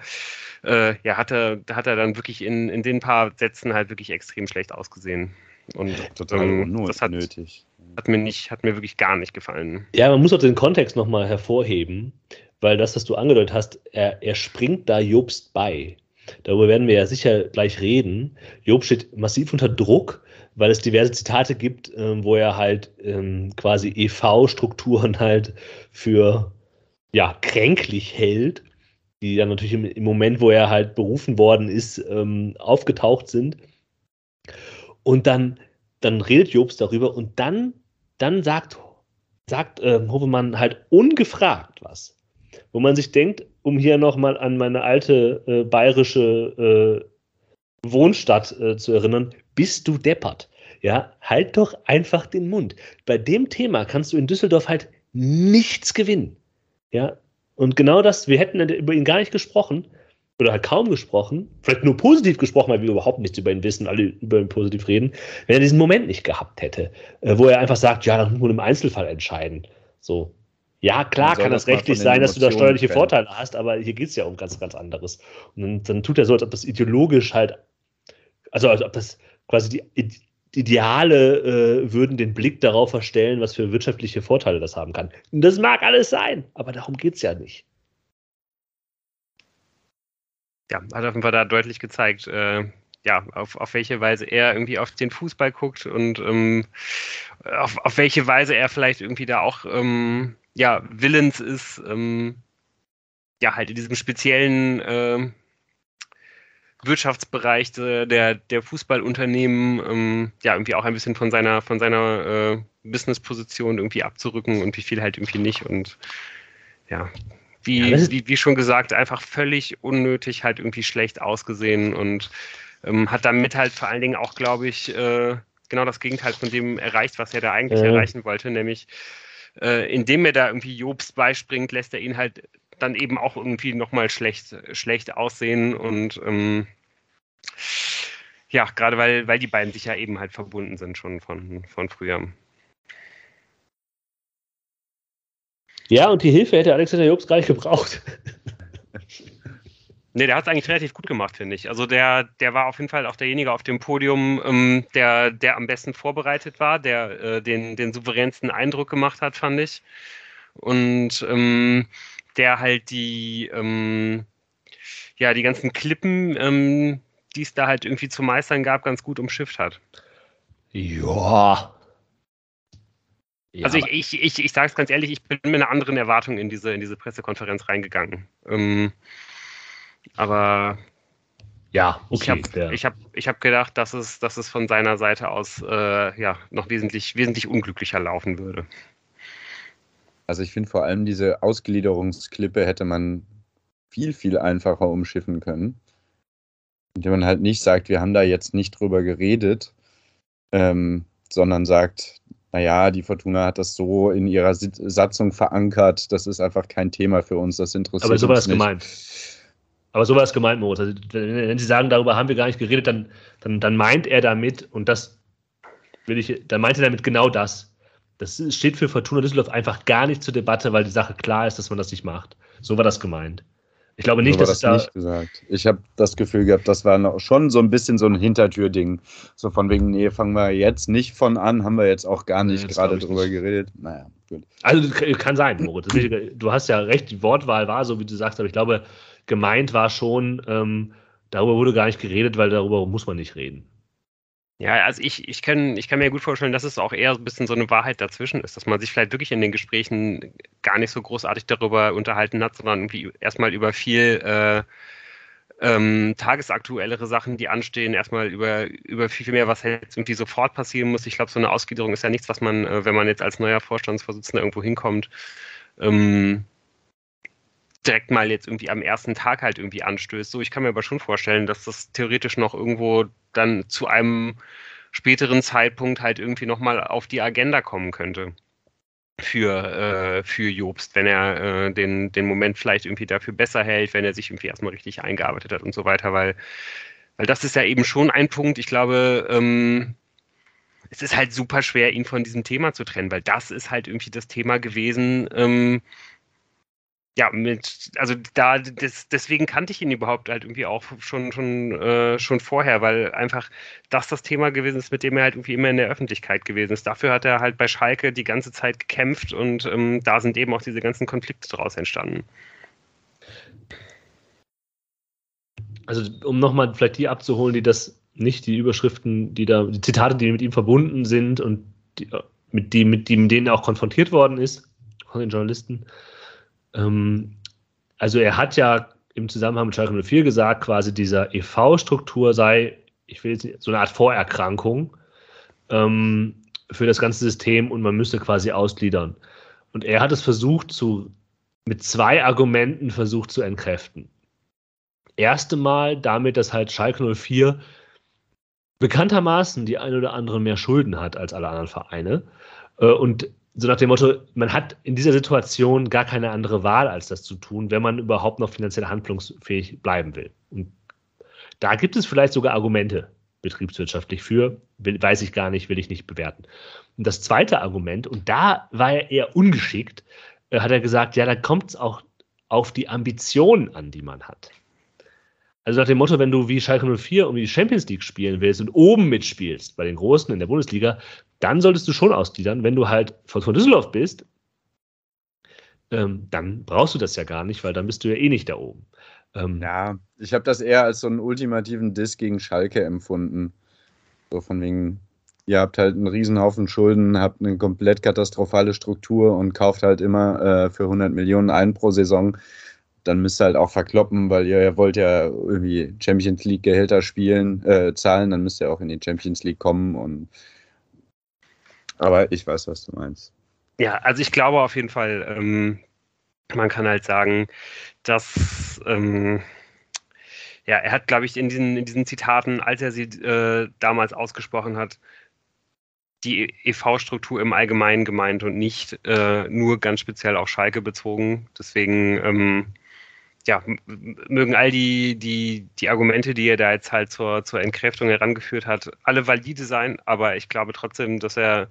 Äh, ja, hat er, hat er dann wirklich in, in den paar Sätzen halt wirklich extrem schlecht ausgesehen. Und Total ähm, das hat, nötig. Hat mir, nicht, hat mir wirklich gar nicht gefallen. Ja, man muss auch den Kontext nochmal hervorheben, weil das, was du angedeutet hast, er, er springt da Jobst bei. Darüber werden wir ja sicher gleich reden. Job steht massiv unter Druck weil es diverse Zitate gibt, ähm, wo er halt ähm, quasi EV-Strukturen halt für ja, kränklich hält, die dann natürlich im, im, Moment, wo er halt berufen worden ist, ähm, aufgetaucht sind. Und dann, dann redet Jobs darüber und dann, dann sagt, sagt äh, Hovemann halt ungefragt was. Wo man sich denkt, um hier nochmal an meine alte äh, bayerische äh, Wohnstadt äh, zu erinnern, bist du deppert. Ja, halt doch einfach den Mund. Bei dem Thema kannst du in Düsseldorf halt nichts gewinnen. Ja, und genau das, wir hätten über ihn gar nicht gesprochen oder halt kaum gesprochen, vielleicht nur positiv gesprochen, weil wir überhaupt nichts über ihn wissen, alle über ihn positiv reden, wenn er diesen Moment nicht gehabt hätte, äh, wo er einfach sagt, ja, das muss man im Einzelfall entscheiden. So. Ja, klar kann das rechtlich sein, dass du da steuerliche trennen. Vorteile hast, aber hier geht es ja um ganz, ganz anderes. Und dann, dann, tut er so, als ob das ideologisch halt, also als ob das quasi die, die Ideale äh, würden den Blick darauf verstellen, was für wirtschaftliche Vorteile das haben kann. Das mag alles sein, aber darum geht es ja nicht. Ja, hat auf jeden Fall da deutlich gezeigt, äh, ja, auf, auf welche Weise er irgendwie auf den Fußball guckt und ähm, auf, auf welche Weise er vielleicht irgendwie da auch ähm, ja, willens ist, ähm, ja, halt in diesem speziellen äh, Wirtschaftsbereich der, der Fußballunternehmen ähm, ja irgendwie auch ein bisschen von seiner, von seiner äh, Business-Position irgendwie abzurücken und wie viel halt irgendwie nicht. Und ja, wie, ja, wie, wie schon gesagt, einfach völlig unnötig halt irgendwie schlecht ausgesehen und ähm, hat damit halt vor allen Dingen auch, glaube ich, äh, genau das Gegenteil von dem erreicht, was er da eigentlich ja. erreichen wollte, nämlich äh, indem er da irgendwie Jobs beispringt, lässt er ihn halt dann eben auch irgendwie nochmal schlecht, schlecht aussehen und ähm, ja, gerade weil, weil die beiden sich ja eben halt verbunden sind schon von, von früher. Ja, und die Hilfe hätte Alexander Jobs gar nicht gebraucht. Nee, der hat es eigentlich relativ gut gemacht, finde ich. Also der, der war auf jeden Fall auch derjenige auf dem Podium, ähm, der, der am besten vorbereitet war, der äh, den, den souveränsten Eindruck gemacht hat, fand ich. Und ähm, der halt die, ähm, ja, die ganzen Klippen, ähm, die es da halt irgendwie zu meistern gab, ganz gut umschifft hat. Ja. ja also ich, ich, ich, ich sage es ganz ehrlich, ich bin mit einer anderen Erwartung in diese, in diese Pressekonferenz reingegangen. Ähm, aber ja, okay, ich habe ich hab, ich hab gedacht, dass es, dass es von seiner Seite aus äh, ja, noch wesentlich, wesentlich unglücklicher laufen würde. Also ich finde vor allem diese Ausgliederungsklippe hätte man viel, viel einfacher umschiffen können. Indem man halt nicht sagt, wir haben da jetzt nicht drüber geredet, ähm, sondern sagt, naja, die Fortuna hat das so in ihrer Satzung verankert, das ist einfach kein Thema für uns, das interessiert Aber so war uns das gemeint. Aber so war es gemeint, Moritz. Also, wenn, Sie sagen, darüber haben wir gar nicht geredet, dann, dann, dann meint er damit, und das will ich, dann meint er damit genau das. Das steht für Fortuna Düsseldorf einfach gar nicht zur Debatte, weil die Sache klar ist, dass man das nicht macht. So war das gemeint. Ich glaube nicht, so dass das da. nicht gesagt. Ich habe das Gefühl gehabt, das war schon so ein bisschen so ein Hintertürding. So von wegen, nee, fangen wir jetzt nicht von an, haben wir jetzt auch gar nicht Nee, gerade drüber nicht. geredet. Naja, gut. Also kann sein, Moritz. Du hast ja recht, die Wortwahl war so, wie du sagst, aber ich glaube, gemeint war schon, ähm, darüber wurde gar nicht geredet, weil darüber muss man nicht reden. Ja, also ich, ich, kann, ich kann mir gut vorstellen, dass es auch eher ein bisschen so eine Wahrheit dazwischen ist, dass man sich vielleicht wirklich in den Gesprächen gar nicht so großartig darüber unterhalten hat, sondern irgendwie erstmal über viel äh, ähm, tagesaktuellere Sachen, die anstehen, erstmal über, über viel, viel mehr, was jetzt irgendwie sofort passieren muss. Ich glaube, so eine Ausgliederung ist ja nichts, was man, äh, wenn man jetzt als neuer Vorstandsvorsitzender irgendwo hinkommt, ähm, direkt mal jetzt irgendwie am ersten Tag halt irgendwie anstößt. So, ich kann mir aber schon vorstellen, dass das theoretisch noch irgendwo dann zu einem späteren Zeitpunkt halt irgendwie nochmal auf die Agenda kommen könnte für, äh, für Jobst, wenn er äh, den, den Moment vielleicht irgendwie dafür besser hält, wenn er sich irgendwie erstmal richtig eingearbeitet hat und so weiter, weil, weil das ist ja eben schon ein Punkt, ich glaube, ähm, es ist halt super schwer, ihn von diesem Thema zu trennen, weil das ist halt irgendwie das Thema gewesen, ähm, ja, mit, also da, das, deswegen kannte ich ihn überhaupt halt irgendwie auch schon, schon, äh, schon vorher, weil einfach das das Thema gewesen ist, mit dem er halt irgendwie immer in der Öffentlichkeit gewesen ist. Dafür hat er halt bei Schalke die ganze Zeit gekämpft und ähm, da sind eben auch diese ganzen Konflikte draus entstanden. Also, um nochmal vielleicht die abzuholen, die das nicht, die Überschriften, die da, die Zitate, die mit ihm verbunden sind und die, mit, die, mit, die, mit denen er auch konfrontiert worden ist von den Journalisten. Ähm, also er hat ja im Zusammenhang mit Schalke 04 gesagt, quasi dieser EV-Struktur sei, ich will jetzt nicht, so eine Art Vorerkrankung ähm, für das ganze System und man müsste quasi ausgliedern. Und er hat es versucht zu, mit zwei Argumenten versucht zu entkräften. Erste Mal damit, dass halt Schalke 04 bekanntermaßen die ein oder andere mehr Schulden hat als alle anderen Vereine. Äh, und so nach dem Motto, man hat in dieser Situation gar keine andere Wahl, als das zu tun, wenn man überhaupt noch finanziell handlungsfähig bleiben will. Und da gibt es vielleicht sogar Argumente betriebswirtschaftlich für, will, weiß ich gar nicht, will ich nicht bewerten. Und das zweite Argument, und da war er eher ungeschickt, äh, hat er gesagt, ja, da kommt es auch auf die Ambitionen an, die man hat. Also nach dem Motto, wenn du wie Schalke 04 um die Champions League spielen willst und oben mitspielst, bei den Großen in der Bundesliga, dann solltest du schon ausgliedern. Wenn du halt von, Düsseldorf bist, ähm, dann brauchst du das ja gar nicht, weil dann bist du ja eh nicht da oben. Ähm, Ja, ich habe das eher als so einen ultimativen Diss gegen Schalke empfunden. So von wegen, ihr habt halt einen Riesenhaufen Schulden, habt eine komplett katastrophale Struktur und kauft halt immer äh, für 100 Millionen ein pro Saison. Dann müsst ihr halt auch verkloppen, weil ihr, ihr wollt ja irgendwie Champions League Gehälter spielen, äh, zahlen, dann müsst ihr auch in die Champions League kommen und aber ich weiß, was du meinst. Ja, also ich glaube auf jeden Fall, ähm, man kann halt sagen, dass ähm, ja, er hat, glaube ich, in diesen, in diesen Zitaten, als er sie äh, damals ausgesprochen hat, die EV-Struktur im Allgemeinen gemeint und nicht äh, nur ganz speziell auf Schalke bezogen. Deswegen ähm, ja, mögen all die, die, die Argumente, die er da jetzt halt zur, zur Entkräftung herangeführt hat, alle valide sein, aber ich glaube trotzdem, dass er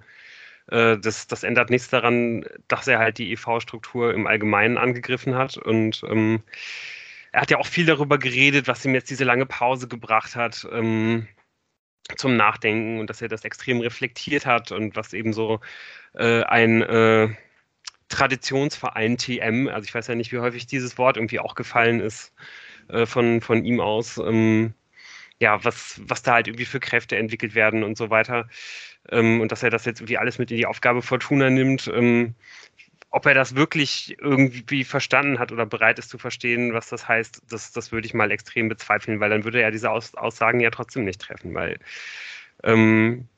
äh, das, das ändert nichts daran, dass er halt die EV-Struktur im Allgemeinen angegriffen hat. Und ähm, er hat ja auch viel darüber geredet, was ihm jetzt diese lange Pause gebracht hat ähm, zum Nachdenken und dass er das extrem reflektiert hat und was eben so äh, ein äh, Traditionsverein TM, also ich weiß ja nicht, wie häufig dieses Wort irgendwie auch gefallen ist äh, von, von ihm aus, ähm, ja, was, was da halt irgendwie für Kräfte entwickelt werden und so weiter. Ähm, und dass er das jetzt irgendwie alles mit in die Aufgabe Fortuna nimmt. Ähm, ob er das wirklich irgendwie verstanden hat oder bereit ist zu verstehen, was das heißt, das, das würde ich mal extrem bezweifeln, weil dann würde er diese Aus Aussagen ja trotzdem nicht treffen, weil ähm,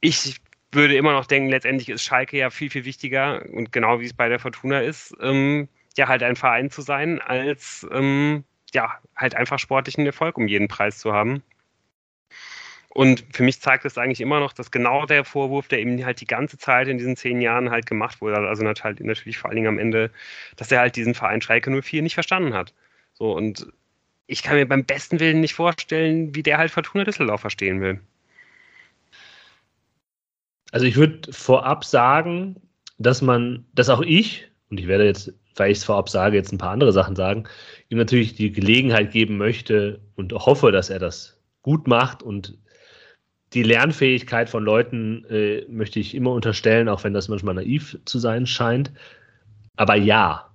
ich würde immer noch denken, letztendlich ist Schalke ja viel, viel wichtiger und genau wie es bei der Fortuna ist, ähm, ja halt ein Verein zu sein, als ähm, ja, halt einfach sportlichen Erfolg um jeden Preis zu haben. Und für mich zeigt es eigentlich immer noch, dass genau der Vorwurf, der eben halt die ganze Zeit in diesen zehn Jahren halt gemacht wurde, also natürlich, natürlich vor allen Dingen am Ende, dass er halt diesen Verein Schalke 04 nicht verstanden hat. So, und ich kann mir beim besten Willen nicht vorstellen, wie der halt Fortuna Düsseldorf verstehen will. Also ich würde vorab sagen, dass man, dass auch ich, und ich werde jetzt, weil ich es vorab sage, jetzt ein paar andere Sachen sagen, ihm natürlich die Gelegenheit geben möchte und hoffe, dass er das gut macht und die Lernfähigkeit von Leuten äh, möchte ich immer unterstellen, auch wenn das manchmal naiv zu sein scheint. Aber ja,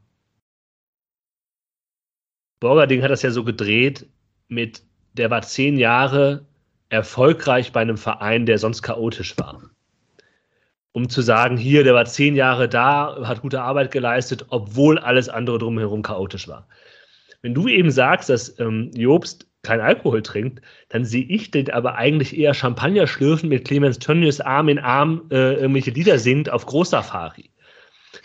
Borgerding hat das ja so gedreht mit, der war zehn Jahre erfolgreich bei einem Verein, der sonst chaotisch war. Um zu sagen, hier, der war zehn Jahre da, hat gute Arbeit geleistet, obwohl alles andere drumherum chaotisch war. Wenn du eben sagst, dass ähm, Jobst kein Alkohol trinkt, dann sehe ich den aber eigentlich eher Champagner schlürfen mit Clemens Tönnies Arm in Arm äh, irgendwelche Lieder singt auf Großsafari.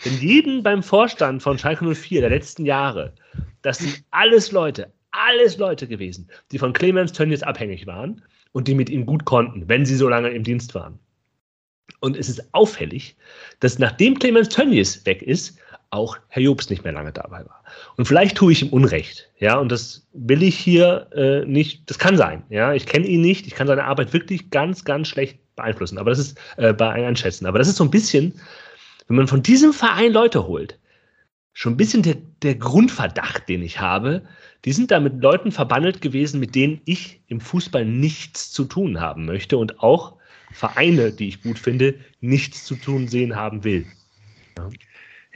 Denn jeden beim Vorstand von Schalke 04 der letzten Jahre, das sind alles Leute, alles Leute gewesen, die von Clemens Tönnies abhängig waren und die mit ihm gut konnten, wenn sie so lange im Dienst waren. Und es ist auffällig, dass nachdem Clemens Tönnies weg ist, auch Herr Jobs nicht mehr lange dabei war. Und vielleicht tue ich ihm Unrecht, ja, und das will ich hier äh, nicht, das kann sein, ja, ich kenne ihn nicht, ich kann seine Arbeit wirklich ganz, ganz schlecht beeinflussen, aber das ist äh, einschätzen, aber das ist so ein bisschen, wenn man von diesem Verein Leute holt, schon ein bisschen der, der Grundverdacht, den ich habe, die sind da mit Leuten verbandelt gewesen, mit denen ich im Fußball nichts zu tun haben möchte und auch Vereine, die ich gut finde, nichts zu tun sehen haben will. Ja.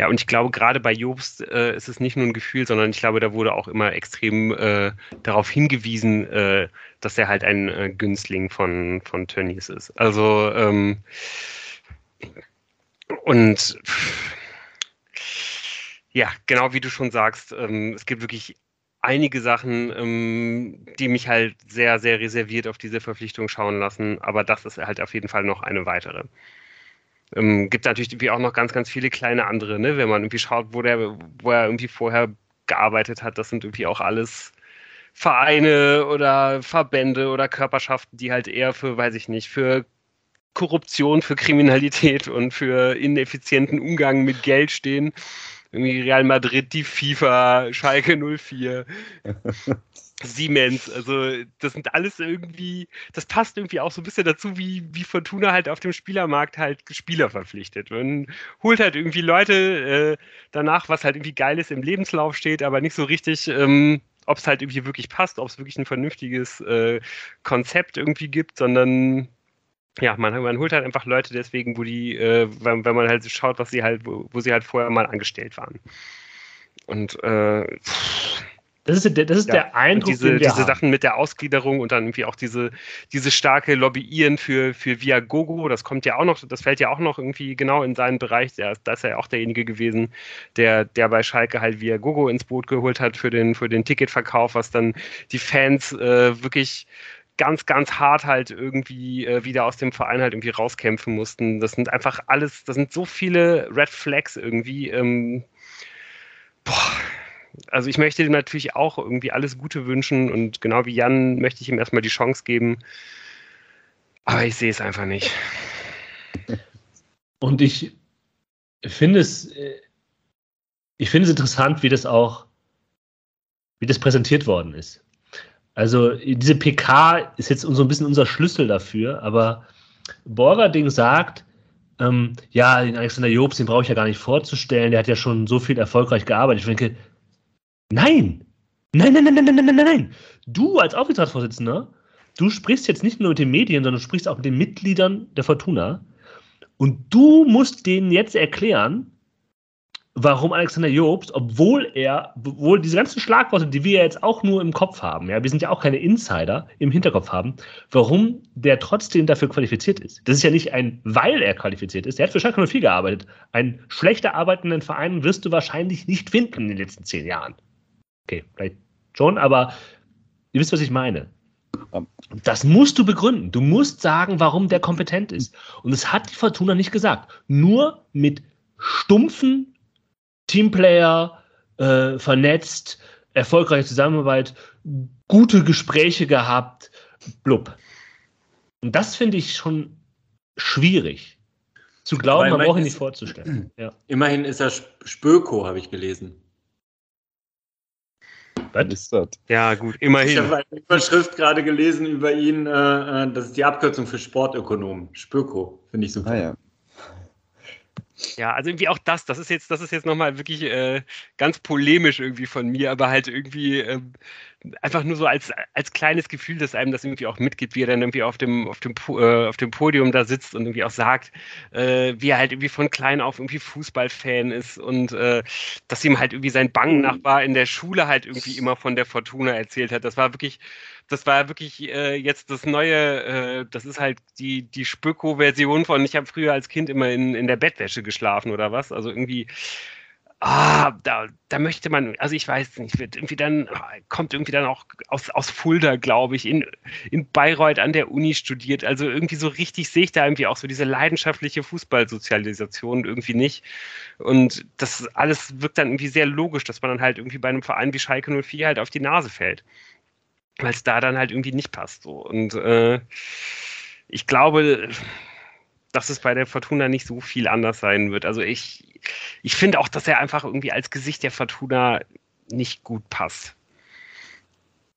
Ja, und ich glaube, gerade bei Jobst äh, ist es nicht nur ein Gefühl, sondern ich glaube, da wurde auch immer extrem äh, darauf hingewiesen, äh, dass er halt ein äh, Günstling von, von Tönnies ist. Also, ähm, und ja, genau wie du schon sagst, ähm, es gibt wirklich einige Sachen, ähm, die mich halt sehr, sehr reserviert auf diese Verpflichtung schauen lassen, aber das ist halt auf jeden Fall noch eine weitere. Ähm, gibt natürlich irgendwie auch noch ganz, ganz viele kleine andere, ne? wenn man irgendwie schaut, wo, der, wo er irgendwie vorher gearbeitet hat. Das sind irgendwie auch alles Vereine oder Verbände oder Körperschaften, die halt eher für, weiß ich nicht, für Korruption, für Kriminalität und für ineffizienten Umgang mit Geld stehen. Irgendwie Real Madrid, die FIFA, Schalke 04. Siemens, also das sind alles irgendwie, das passt irgendwie auch so ein bisschen dazu, wie, wie Fortuna halt auf dem Spielermarkt halt Spieler verpflichtet. Man holt halt irgendwie Leute äh, danach, was halt irgendwie Geiles im Lebenslauf steht, aber nicht so richtig, ähm, ob es halt irgendwie wirklich passt, ob es wirklich ein vernünftiges äh, Konzept irgendwie gibt, sondern ja, man, man holt halt einfach Leute deswegen, wo die, äh, wenn, wenn man halt schaut, was sie halt, wo, wo sie halt vorher mal angestellt waren. Und äh, das ist, der, das ist ja. der Eindruck, und diese, diese Sachen mit der Ausgliederung und dann irgendwie auch diese, diese starke Lobbyieren für, für Viagogo, das kommt ja auch noch, das fällt ja auch noch irgendwie genau in seinen Bereich. Da ist er ja auch derjenige gewesen, der, der bei Schalke halt Viagogo ins Boot geholt hat für den, für den Ticketverkauf, was dann die Fans äh, wirklich ganz, ganz hart halt irgendwie äh, wieder aus dem Verein halt irgendwie rauskämpfen mussten. Das sind einfach alles, das sind so viele Red Flags irgendwie. Ähm, boah, also ich möchte ihm natürlich auch irgendwie alles Gute wünschen und genau wie Jan möchte ich ihm erstmal die Chance geben. Aber ich sehe es einfach nicht. Und ich finde es, ich finde es interessant, wie das auch, wie das präsentiert worden ist. Also diese PK ist jetzt so ein bisschen unser Schlüssel dafür, aber Borgerding sagt, ähm, ja, den Alexander Jobs, den brauche ich ja gar nicht vorzustellen, der hat ja schon so viel erfolgreich gearbeitet. Ich denke, Nein! Nein, nein, nein, nein, nein, nein, nein, nein. Du als Aufsichtsratsvorsitzender, du sprichst jetzt nicht nur mit den Medien, sondern du sprichst auch mit den Mitgliedern der Fortuna. Und du musst denen jetzt erklären, warum Alexander Jobst, obwohl er, obwohl diese ganzen Schlagworte, die wir jetzt auch nur im Kopf haben, ja, wir sind ja auch keine Insider im Hinterkopf haben, warum der trotzdem dafür qualifiziert ist. Das ist ja nicht ein, weil er qualifiziert ist. Er hat für Schalke 04 gearbeitet. Einen schlechter arbeitenden Verein wirst du wahrscheinlich nicht finden in den letzten zehn Jahren. Okay, vielleicht schon, aber ihr wisst, was ich meine. Das musst du begründen. Du musst sagen, warum der kompetent ist. Und das hat die Fortuna nicht gesagt. Nur mit stumpfen Teamplayer, äh, vernetzt, erfolgreiche Zusammenarbeit, gute Gespräche gehabt, blub. Und das finde ich schon schwierig zu glauben, man braucht ihn nicht vorzustellen. Ja. Immerhin ist er Spöko, habe ich gelesen. Was ist das? Ja, gut, immerhin. Ich habe eine Überschrift gerade gelesen über ihn. Äh, äh, das ist die Abkürzung für Sportökonom. Spöko, finde ich super. Ah, ja. Ja, also irgendwie auch das, das ist jetzt, das ist jetzt nochmal wirklich äh, ganz polemisch irgendwie von mir, aber halt irgendwie äh, einfach nur so als, als kleines Gefühl, dass einem das irgendwie auch mitgibt, wie er dann irgendwie auf dem, auf dem, äh, auf dem Podium da sitzt und irgendwie auch sagt, äh, wie er halt irgendwie von klein auf irgendwie Fußballfan ist und äh, dass ihm halt irgendwie sein Bangnachbar in der Schule halt irgendwie immer von der Fortuna erzählt hat. Das war wirklich, das war wirklich äh, jetzt das neue, äh, das ist halt die, die Spöko-Version von, ich habe früher als Kind immer in, in der Bettwäsche geschlafen oder was. Also irgendwie ah, da, da möchte man, also ich weiß nicht, wird irgendwie dann, kommt irgendwie dann auch aus, aus Fulda, glaube ich, in, in Bayreuth an der Uni studiert. Also irgendwie so richtig sehe ich da irgendwie auch so diese leidenschaftliche Fußballsozialisation irgendwie nicht. Und das alles wirkt dann irgendwie sehr logisch, dass man dann halt irgendwie bei einem Verein wie Schalke 04 halt auf die Nase fällt. Weil es da dann halt irgendwie nicht passt. So. Und äh, ich glaube, dass es bei der Fortuna nicht so viel anders sein wird. Also ich, ich finde auch, dass er einfach irgendwie als Gesicht der Fortuna nicht gut passt.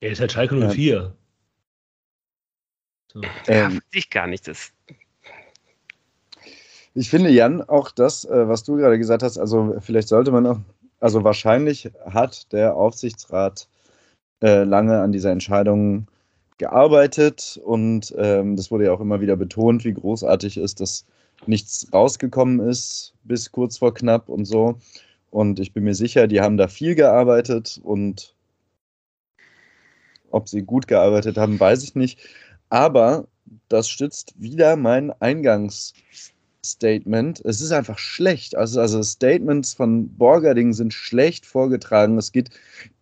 Er ist halt Schalke 04. Ja. So. Ja, ähm, ich gar nicht. Das ich finde, Jan, auch das, äh, was du gerade gesagt hast, also vielleicht sollte man auch, also wahrscheinlich hat der Aufsichtsrat äh, lange an dieser Entscheidung gearbeitet und ähm, das wurde ja auch immer wieder betont, wie großartig ist, dass nichts rausgekommen ist bis kurz vor knapp und so. Und ich bin mir sicher, die haben da viel gearbeitet und ob sie gut gearbeitet haben, weiß ich nicht. Aber das stützt wieder mein Eingangsstatement. Es ist einfach schlecht. Also, also Statements von Borgerding sind schlecht vorgetragen. Es geht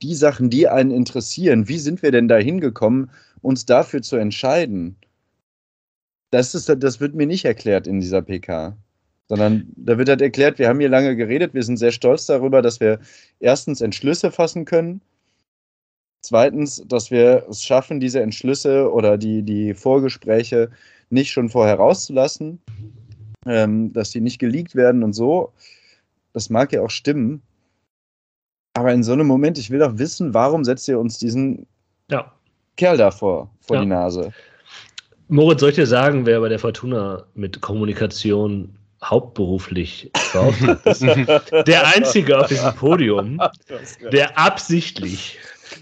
die Sachen, die einen interessieren. Wie sind wir denn da hingekommen, uns dafür zu entscheiden, das, ist, das wird mir nicht erklärt in dieser PK. Sondern da wird halt erklärt, wir haben hier lange geredet, wir sind sehr stolz darüber, dass wir erstens Entschlüsse fassen können, zweitens, dass wir es schaffen, diese Entschlüsse oder die, die Vorgespräche nicht schon vorher rauszulassen, ähm, dass die nicht geleakt werden und so. Das mag ja auch stimmen. Aber in so einem Moment, ich will doch wissen, warum setzt ihr uns diesen ja. Kerl da vor, vor ja. die Nase. Moritz, soll ich dir sagen, wer bei der Fortuna mit Kommunikation hauptberuflich beauftragt ist? der Einzige auf diesem Podium, der absichtlich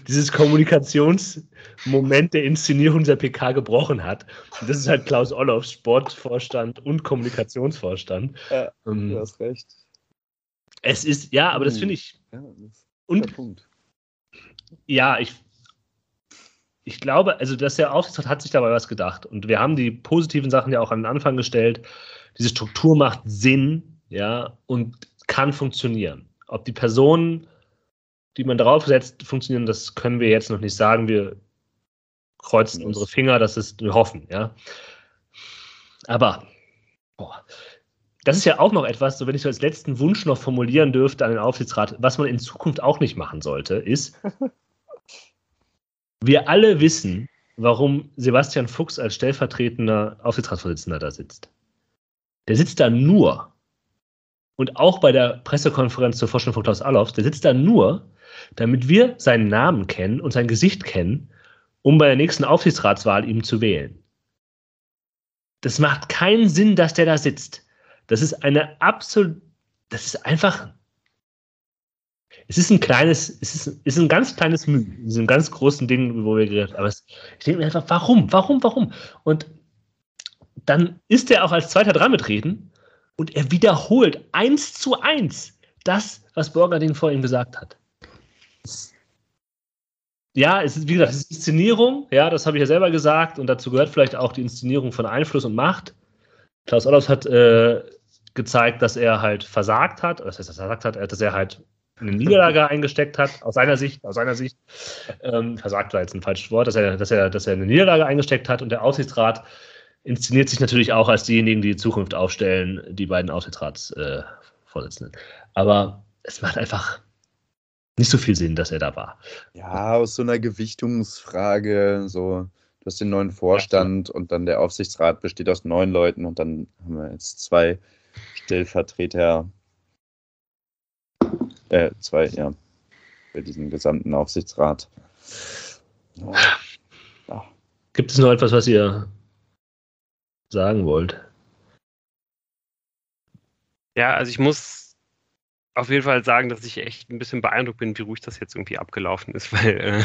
dieses Kommunikationsmoment der Inszenierung der PK gebrochen hat. Und das ist halt Klaus Olloff, Sportvorstand und Kommunikationsvorstand. Ja, ähm, du hast recht. Es ist, ja, aber das hm. finde ich. Ja, das und, Punkt. Ja, ich ich glaube, also dass der Aufsichtsrat hat sich dabei was gedacht. Und wir haben die positiven Sachen ja auch an den Anfang gestellt. Diese Struktur macht Sinn, ja, und kann funktionieren. Ob die Personen, die man darauf setzt, funktionieren, das können wir jetzt noch nicht sagen. Wir kreuzen unsere Finger, das ist, wir hoffen, ja. Aber, boah, das ist ja auch noch etwas, so wenn ich so als letzten Wunsch noch formulieren dürfte an den Aufsichtsrat, was man in Zukunft auch nicht machen sollte, ist, wir alle wissen, warum Sebastian Fuchs als stellvertretender Aufsichtsratsvorsitzender da sitzt. Der sitzt da nur, und auch bei der Pressekonferenz zur Vorstellung von Klaus Allofs, der sitzt da nur, damit wir seinen Namen kennen und sein Gesicht kennen, um bei der nächsten Aufsichtsratswahl ihm zu wählen. Das macht keinen Sinn, dass der da sitzt. Das ist eine absolut, das ist einfach es ist ein kleines, es ist, ist ein ganz kleines Mühe, in diesem ganz großen Ding, wo wir geredet haben. Aber es, ich denke mir einfach, warum, warum, warum? Und dann ist er auch als Zweiter dran mitreden und er wiederholt eins zu eins das, was Borgerding vor ihm gesagt hat. Ja, es ist, wie gesagt, es ist Inszenierung, ja, das habe ich ja selber gesagt und dazu gehört vielleicht auch die Inszenierung von Einfluss und Macht. Klaus Ollos hat äh, gezeigt, dass er halt versagt hat, das heißt, dass er versagt hat, dass er halt eine Niederlage eingesteckt hat, aus seiner Sicht, aus seiner Sicht, ähm, versagt war jetzt ein falsches Wort, dass er, dass, er, dass er eine Niederlage eingesteckt hat und der Aufsichtsrat inszeniert sich natürlich auch als diejenigen, die die Zukunft aufstellen, die beiden Aufsichtsratsvorsitzenden. Äh, Aber es macht einfach, nicht so viel Sinn, dass er da war. Ja, aus so einer Gewichtungsfrage, so, du hast den neuen Vorstand ja, und dann der Aufsichtsrat besteht aus neun Leuten und dann haben wir jetzt zwei Stellvertreter, äh, zwei, ja, für diesen gesamten Aufsichtsrat. Ja. Gibt es noch etwas, was ihr sagen wollt? Ja, also ich muss auf jeden Fall sagen, dass ich echt ein bisschen beeindruckt bin, wie ruhig das jetzt irgendwie abgelaufen ist, weil äh,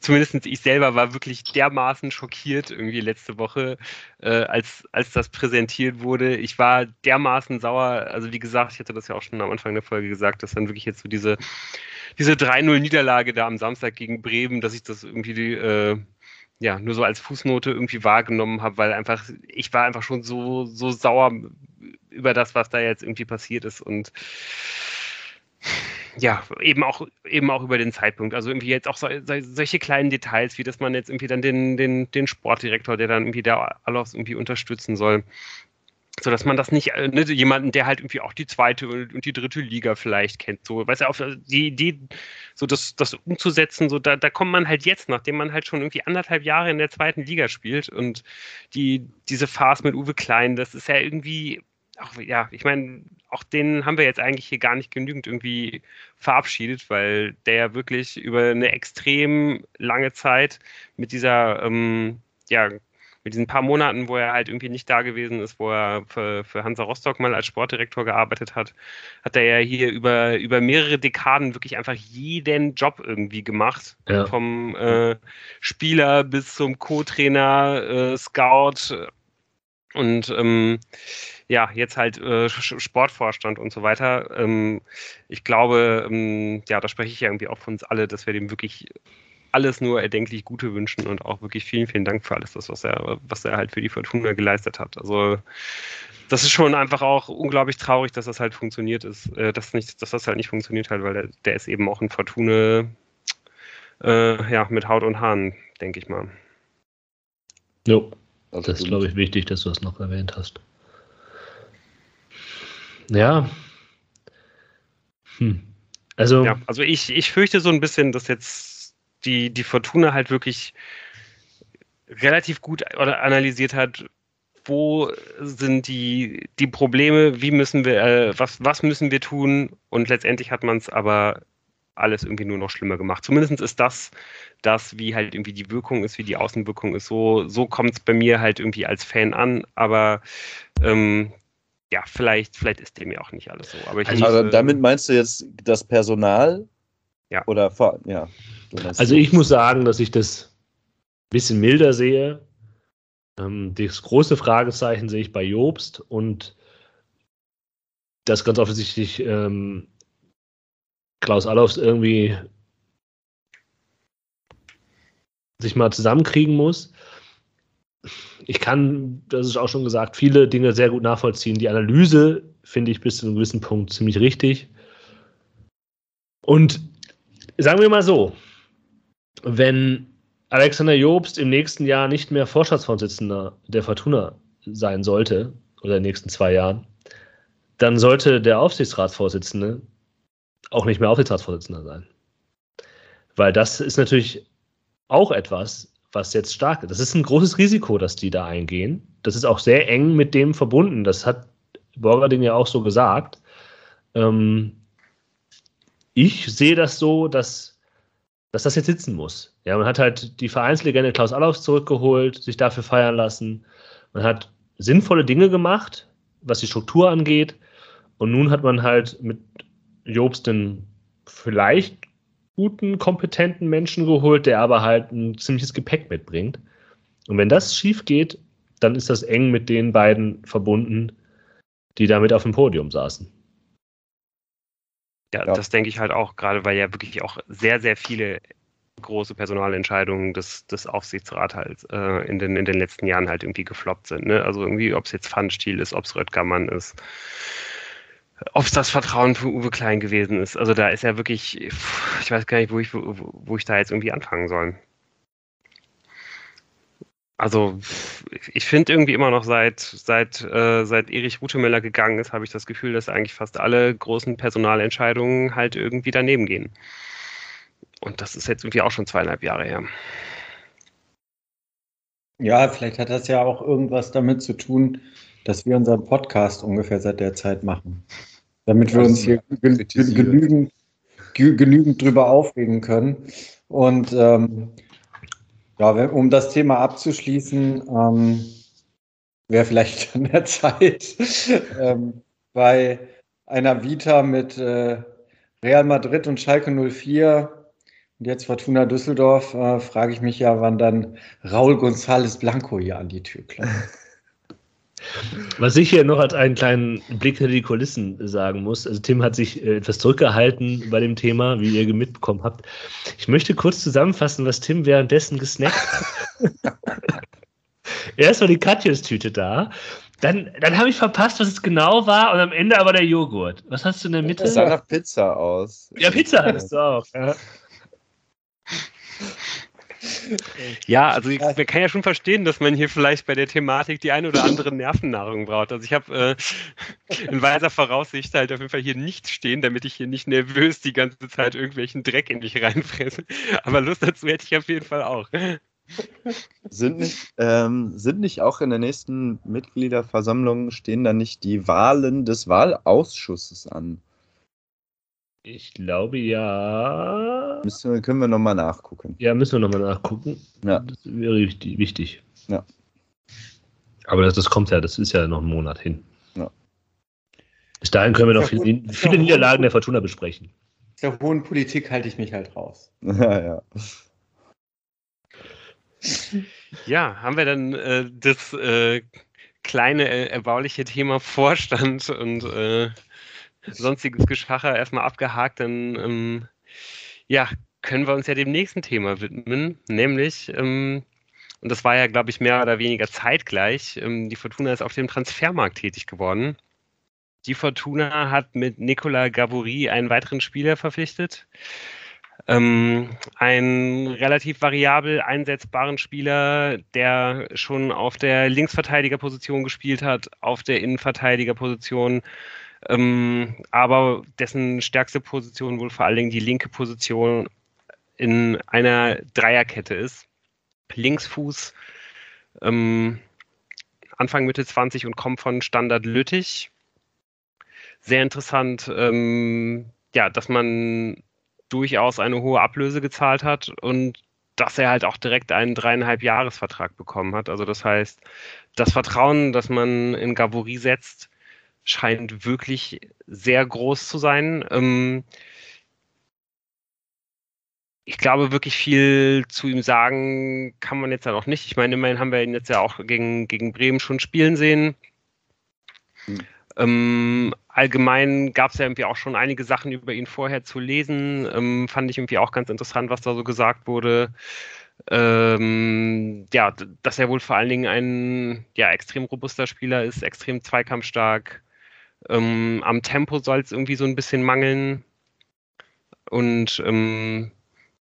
zumindest ich selber war wirklich dermaßen schockiert irgendwie letzte Woche, äh, als, als das präsentiert wurde. Ich war dermaßen sauer, also wie gesagt, ich hatte das ja auch schon am Anfang der Folge gesagt, dass dann wirklich jetzt so diese, diese 3-0-Niederlage da am Samstag gegen Bremen, dass ich das irgendwie äh, ja, nur so als Fußnote irgendwie wahrgenommen habe, weil einfach, ich war einfach schon so, so sauer über das, was da jetzt irgendwie passiert ist und ja, eben auch, eben auch über den Zeitpunkt. Also irgendwie jetzt auch so, solche kleinen Details, wie dass man jetzt irgendwie dann den, den, den Sportdirektor, der dann irgendwie der Alos irgendwie unterstützen soll, so dass man das nicht, äh, ne, jemanden, der halt irgendwie auch die zweite und die dritte Liga vielleicht kennt, so, weißt du, auf die Idee, so das, das umzusetzen, so da, da kommt man halt jetzt, nachdem man halt schon irgendwie anderthalb Jahre in der zweiten Liga spielt und die, diese Farce mit Uwe Klein, das ist ja irgendwie, auch, ja, ich meine, auch den haben wir jetzt eigentlich hier gar nicht genügend irgendwie verabschiedet, weil der ja wirklich über eine extrem lange Zeit mit dieser, ähm, ja, mit diesen paar Monaten, wo er halt irgendwie nicht da gewesen ist, wo er für, für Hansa Rostock mal als Sportdirektor gearbeitet hat, hat er ja hier über, über mehrere Dekaden wirklich einfach jeden Job irgendwie gemacht. Ja. Vom äh, Spieler bis zum Co-Trainer, äh, Scout und ähm, ja, jetzt halt äh, Sportvorstand und so weiter. Ähm, ich glaube, ähm, ja, da spreche ich ja irgendwie auch von uns alle, dass wir dem wirklich alles nur erdenklich Gute wünschen und auch wirklich vielen, vielen Dank für alles das, was er, was er halt für die Fortuna geleistet hat. Also das ist schon einfach auch unglaublich traurig, dass das halt funktioniert ist, äh, dass, nicht, dass das halt nicht funktioniert hat, weil der, der ist eben auch ein Fortuna äh, ja, mit Haut und Haaren, denke ich mal. Jo, das ist, glaube ich, wichtig, dass du das noch erwähnt hast. Ja. Hm. Also, ja, also ich, ich fürchte so ein bisschen, dass jetzt die, die Fortuna halt wirklich relativ gut analysiert hat, wo sind die, die Probleme, wie müssen wir, äh, was, was müssen wir tun und letztendlich hat man es aber alles irgendwie nur noch schlimmer gemacht. Zumindest ist das, das, wie halt irgendwie die Wirkung ist, wie die Außenwirkung ist. So, so kommt es bei mir halt irgendwie als Fan an, aber ähm, ja, vielleicht, vielleicht ist dem ja auch nicht alles so. Aber, ich also, muss, damit meinst du jetzt das Personal? Ja. Oder ja. Also ich muss sagen, dass ich das ein bisschen milder sehe. Ähm, das große Fragezeichen sehe ich bei Jobst und das ganz offensichtlich ähm, Klaus Allofs irgendwie sich mal zusammenkriegen muss. Ich kann, das ist auch schon gesagt, viele Dinge sehr gut nachvollziehen. Die Analyse finde ich bis zu einem gewissen Punkt ziemlich richtig. Und sagen wir mal so, wenn Alexander Jobst im nächsten Jahr nicht mehr Vorstandsvorsitzender der Fortuna sein sollte, oder in den nächsten zwei Jahren, dann sollte der Aufsichtsratsvorsitzende auch nicht mehr Aufsichtsratsvorsitzender sein. Weil das ist natürlich auch etwas, was jetzt stark ist. Das ist ein großes Risiko, dass die da eingehen. Das ist auch sehr eng mit dem verbunden. Das hat Borgerding ja auch so gesagt. Ähm, ich sehe das so, dass dass das jetzt sitzen muss. Ja, man hat halt die Vereinslegende Klaus Allofs zurückgeholt, sich dafür feiern lassen. Man hat sinnvolle Dinge gemacht, was die Struktur angeht. Und nun hat man halt mit Jobst den vielleicht guten, kompetenten Menschen geholt, der aber halt ein ziemliches Gepäck mitbringt. Und wenn das schief geht, dann ist das eng mit den beiden verbunden, die damit auf dem Podium saßen. Ja, ja, das denke ich halt auch, gerade weil ja wirklich auch sehr, sehr viele große Personalentscheidungen des, des Aufsichtsrats halt äh, in, den, in den letzten Jahren halt irgendwie gefloppt sind. Ne? Also irgendwie, ob es jetzt Pfannstiel ist, ob es Röttgermann ist, ob es das Vertrauen für Uwe Klein gewesen ist. Also da ist ja wirklich, ich weiß gar nicht, wo ich, wo, wo ich da jetzt irgendwie anfangen soll. Also ich finde irgendwie immer noch seit seit äh, seit Erich Rutemeller gegangen ist, habe ich das Gefühl, dass eigentlich fast alle großen Personalentscheidungen halt irgendwie daneben gehen. Und das ist jetzt irgendwie auch schon zweieinhalb Jahre her. Ja, vielleicht hat das ja auch irgendwas damit zu tun, dass wir unseren Podcast ungefähr seit der Zeit machen. Damit wir uns hier genügend, genügend drüber aufregen können. Und ähm, ja, um das Thema abzuschließen, ähm, wäre vielleicht an der Zeit, ähm, bei einer Vita mit äh, Real Madrid und Schalke 04 und jetzt Fortuna Düsseldorf, äh, frage ich mich ja, wann dann Raul González Blanco hier an die Tür klopft. Was ich hier noch als einen kleinen Blick hinter die Kulissen sagen muss, also Tim hat sich äh, etwas zurückgehalten bei dem Thema, wie ihr mitbekommen habt. Ich möchte kurz zusammenfassen, was Tim währenddessen gesnackt hat. Erst war die Katjes-Tüte da, dann, dann habe ich verpasst, was es genau war und am Ende aber der Joghurt. Was hast du in der Mitte? Das sah nach Pizza aus. Ja, Pizza hattest du auch. Ja. Ja, also ich, man kann ja schon verstehen, dass man hier vielleicht bei der Thematik die eine oder andere Nervennahrung braucht. Also ich habe äh, in weiser Voraussicht halt auf jeden Fall hier nicht stehen, damit ich hier nicht nervös die ganze Zeit irgendwelchen Dreck in mich reinfresse. Aber Lust dazu hätte ich auf jeden Fall auch. Sind nicht, ähm, sind nicht auch in der nächsten Mitgliederversammlung stehen da nicht die Wahlen des Wahlausschusses an? Ich glaube ja. Müssen, können wir nochmal nachgucken. Ja, müssen wir nochmal nachgucken. Ja. Das wäre wichtig. Ja. Aber das, das kommt ja, das ist ja noch ein Monat hin. Ja. Bis dahin können wir noch viele, viele Niederlagen der Fortuna besprechen. Der hohen Politik halte ich mich halt raus. Ja, ja. Ja, haben wir dann äh, das äh, kleine, äh, erbauliche Thema Vorstand und äh, sonstiges Geschacher erstmal abgehakt, dann ähm, ja, können wir uns ja dem nächsten Thema widmen, nämlich, ähm, und das war ja, glaube ich, mehr oder weniger zeitgleich, ähm, die Fortuna ist auf dem Transfermarkt tätig geworden. Die Fortuna hat mit Nicola Gaburi einen weiteren Spieler verpflichtet. Ähm, einen relativ variabel einsetzbaren Spieler, der schon auf der Linksverteidigerposition gespielt hat, auf der Innenverteidigerposition, ähm, aber dessen stärkste Position wohl vor allen Dingen die linke Position in einer Dreierkette ist. Linksfuß, ähm, Anfang Mitte 20 und kommt von Standard Lüttich. Sehr interessant, ähm, ja, dass man durchaus eine hohe Ablöse gezahlt hat und dass er halt auch direkt einen dreieinhalb Jahresvertrag bekommen hat. Also das heißt, das Vertrauen, das man in Gabori setzt, scheint wirklich sehr groß zu sein. Ähm, ich glaube, wirklich viel zu ihm sagen kann man jetzt ja noch nicht. Ich meine, immerhin haben wir ihn jetzt ja auch gegen, gegen Bremen schon spielen sehen. Mhm. Ähm, allgemein gab es ja irgendwie auch schon einige Sachen über ihn vorher zu lesen. Ähm, fand ich irgendwie auch ganz interessant, was da so gesagt wurde. Ähm, ja, dass er wohl vor allen Dingen ein ja, extrem robuster Spieler ist, extrem zweikampfstark. Ähm, am Tempo soll es irgendwie so ein bisschen mangeln. Und ähm,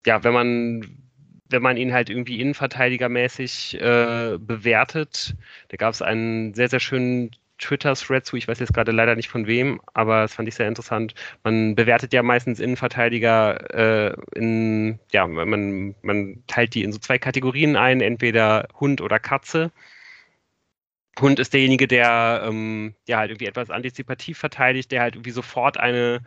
ja, wenn man wenn man ihn halt irgendwie innenverteidigermäßig äh, bewertet, da gab es einen sehr, sehr schönen Twitter-Thread zu, ich weiß jetzt gerade leider nicht von wem, aber das fand ich sehr interessant. Man bewertet ja meistens Innenverteidiger äh, in, ja, man, man teilt die in so zwei Kategorien ein, entweder Hund oder Katze. Hund ist derjenige, der ähm, ja halt irgendwie etwas antizipativ verteidigt, der halt irgendwie sofort eine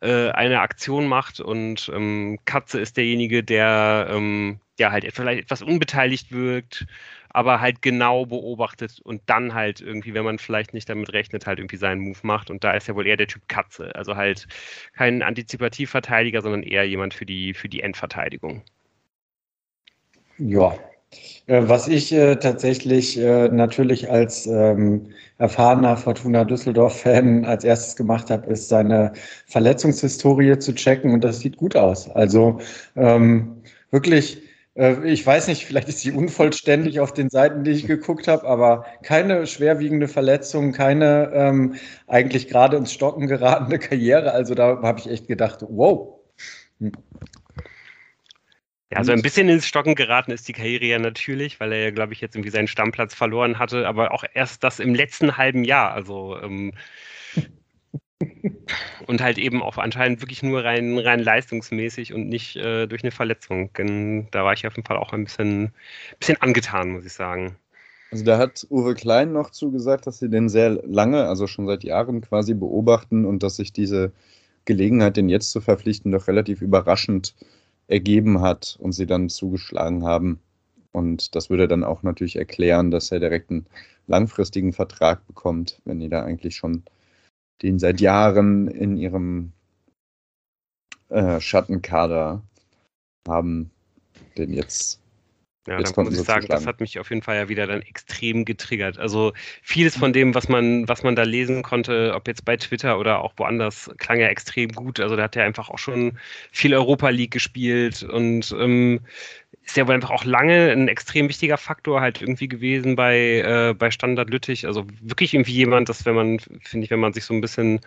äh, eine Aktion macht und ähm, Katze ist derjenige, der ähm, ja halt vielleicht etwas unbeteiligt wirkt, aber halt genau beobachtet und dann halt irgendwie, wenn man vielleicht nicht damit rechnet, halt irgendwie seinen Move macht. Und da ist ja wohl eher der Typ Katze. Also halt kein Antizipativverteidiger, sondern eher jemand für die, für die Endverteidigung. Ja. Äh, was ich äh, tatsächlich äh, natürlich als ähm, erfahrener Fortuna Düsseldorf-Fan als erstes gemacht habe, ist seine Verletzungshistorie zu checken und das sieht gut aus. Also ähm, wirklich äh, ich weiß nicht, vielleicht ist sie unvollständig auf den Seiten, die ich geguckt habe, aber keine schwerwiegende Verletzung, keine ähm, eigentlich gerade ins Stocken geratene Karriere. Also da habe ich echt gedacht, wow. Ja, also ein bisschen ins Stocken geraten ist die Karriere ja natürlich, weil er ja, glaube ich, jetzt irgendwie seinen Stammplatz verloren hatte, aber auch erst das im letzten halben Jahr. Also ähm, und halt eben auch anscheinend wirklich nur rein, rein leistungsmäßig und nicht äh, durch eine Verletzung. Denn da war ich auf jeden Fall auch ein bisschen, bisschen angetan, muss ich sagen. Also da hat Uwe Klein noch zugesagt, dass sie den sehr lange, also schon seit Jahren quasi beobachten und dass sich diese Gelegenheit, den jetzt zu verpflichten, doch relativ überraschend ergeben hat und sie dann zugeschlagen haben. Und das würde dann auch natürlich erklären, dass er direkt einen langfristigen Vertrag bekommt, wenn die da eigentlich schon den seit Jahren in ihrem äh, Schattenkader haben, den jetzt ja, Jetzt dann muss ich sagen, das hat mich auf jeden Fall ja wieder dann extrem getriggert. Also vieles von dem, was man, was man da lesen konnte, ob jetzt bei Twitter oder auch woanders, klang ja extrem gut. Also da hat er einfach auch schon viel Europa League gespielt und ähm, ist ja wohl einfach auch lange ein extrem wichtiger Faktor halt irgendwie gewesen bei, äh, bei Standard Lüttich. Also wirklich irgendwie jemand, dass wenn man, finde ich, wenn man sich so ein bisschen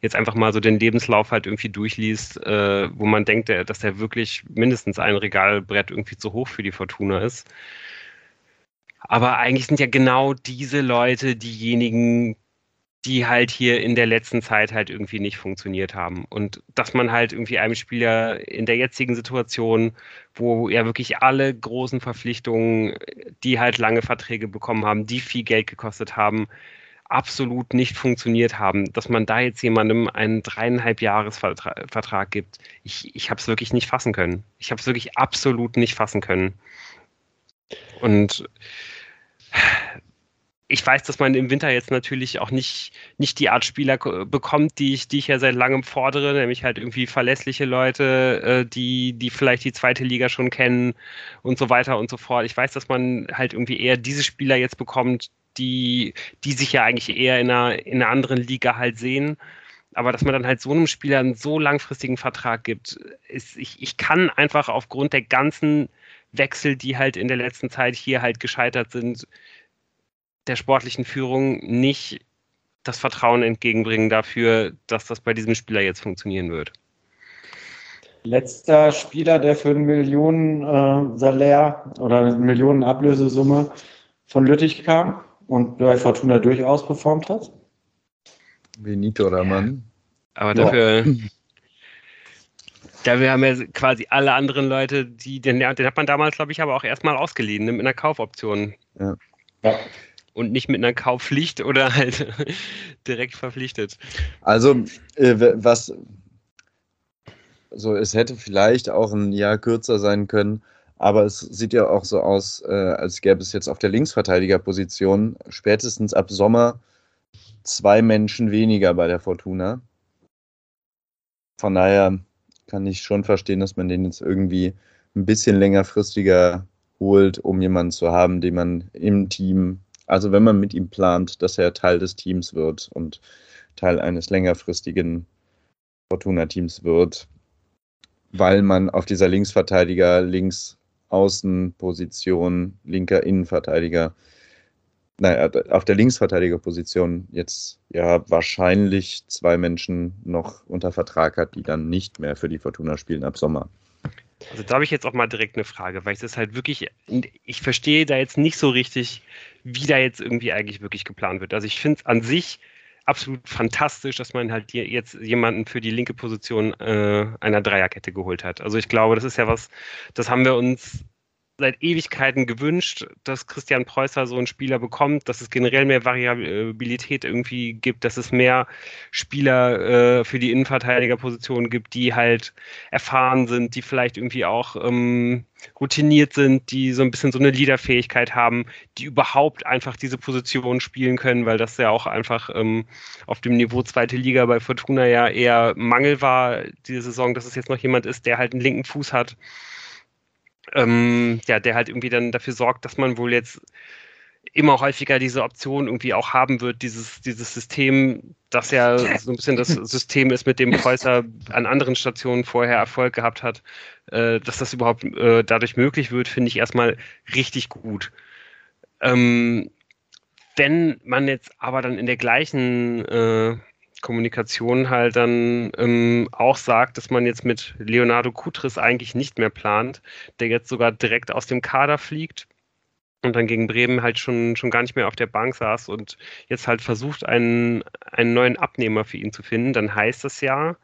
jetzt einfach mal so den Lebenslauf halt irgendwie durchliest, äh, wo man denkt, dass der wirklich mindestens ein Regalbrett irgendwie zu hoch für die Fortuna ist. Aber eigentlich sind ja genau diese Leute diejenigen, die halt hier in der letzten Zeit halt irgendwie nicht funktioniert haben. Und dass man halt irgendwie einem Spieler in der jetzigen Situation, wo ja wirklich alle großen Verpflichtungen, die halt lange Verträge bekommen haben, die viel Geld gekostet haben, absolut nicht funktioniert haben, dass man da jetzt jemandem einen dreieinhalb Jahresvertrag gibt. Ich, ich habe es wirklich nicht fassen können. Ich habe es wirklich absolut nicht fassen können. Und ich weiß, dass man im Winter jetzt natürlich auch nicht, nicht die Art Spieler bekommt, die ich, die ich ja seit langem fordere, nämlich halt irgendwie verlässliche Leute, äh, die, die vielleicht die zweite Liga schon kennen und so weiter und so fort. Ich weiß, dass man halt irgendwie eher diese Spieler jetzt bekommt, die, die sich ja eigentlich eher in einer, in einer anderen Liga halt sehen. Aber dass man dann halt so einem Spieler einen so langfristigen Vertrag gibt, ist, ich, ich kann einfach aufgrund der ganzen Wechsel, die halt in der letzten Zeit hier halt gescheitert sind, der sportlichen Führung nicht das Vertrauen entgegenbringen dafür, dass das bei diesem Spieler jetzt funktionieren wird. Letzter Spieler, der für einen Millionen äh, Salär oder eine Millionen Ablösesumme von Lüttich kam und bei Fortuna durchaus performt hat? Benito Raman. Aber dafür, ja. Dafür haben ja quasi alle anderen Leute, die den, den hat man damals, glaube ich, aber auch erstmal ausgeliehen mit einer Kaufoption. Ja. ja und nicht mit einer Kaufpflicht oder halt direkt verpflichtet. Also, äh, was so, es hätte vielleicht auch ein Jahr kürzer sein können, aber es sieht ja auch so aus, äh, als gäbe es jetzt auf der Linksverteidigerposition spätestens ab Sommer zwei Menschen weniger bei der Fortuna. Von daher kann ich schon verstehen, dass man den jetzt irgendwie ein bisschen längerfristiger holt, um jemanden zu haben, den man im Team also wenn man mit ihm plant, dass er Teil des Teams wird und Teil eines längerfristigen Fortuna-Teams wird, weil man auf dieser Linksverteidiger, Linksaußenposition, linker Innenverteidiger, naja, auf der Linksverteidigerposition jetzt ja wahrscheinlich zwei Menschen noch unter Vertrag hat, die dann nicht mehr für die Fortuna spielen ab Sommer. Also da habe ich jetzt auch mal direkt eine Frage, weil ich das halt wirklich, ich verstehe da jetzt nicht so richtig, wie da jetzt irgendwie eigentlich wirklich geplant wird. Also ich finde es an sich absolut fantastisch, dass man halt jetzt jemanden für die linke Position äh, einer Dreierkette geholt hat. Also ich glaube, das ist ja was, das haben wir uns seit Ewigkeiten gewünscht, dass Christian Preußer so einen Spieler bekommt, dass es generell mehr Variabilität irgendwie gibt, dass es mehr Spieler äh, für die Innenverteidigerposition gibt, die halt erfahren sind, die vielleicht irgendwie auch ähm, routiniert sind, die so ein bisschen so eine Leaderfähigkeit haben, die überhaupt einfach diese Position spielen können, weil das ja auch einfach ähm, auf dem Niveau zweite Liga bei Fortuna ja eher Mangel war diese Saison, dass es jetzt noch jemand ist, der halt einen linken Fuß hat ähm, ja, der halt irgendwie dann dafür sorgt, dass man wohl jetzt immer häufiger diese Option irgendwie auch haben wird, dieses, dieses System, das ja so ein bisschen das System ist, mit dem Preußer an anderen Stationen vorher Erfolg gehabt hat, äh, dass das überhaupt äh, dadurch möglich wird, finde ich erstmal richtig gut. Ähm, wenn man jetzt aber dann in der gleichen äh, Kommunikation halt dann ähm, auch sagt, dass man jetzt mit Leonardo Kutris eigentlich nicht mehr plant, der jetzt sogar direkt aus dem Kader fliegt und dann gegen Bremen halt schon, schon gar nicht mehr auf der Bank saß und jetzt halt versucht, einen, einen neuen Abnehmer für ihn zu finden, dann heißt das ja,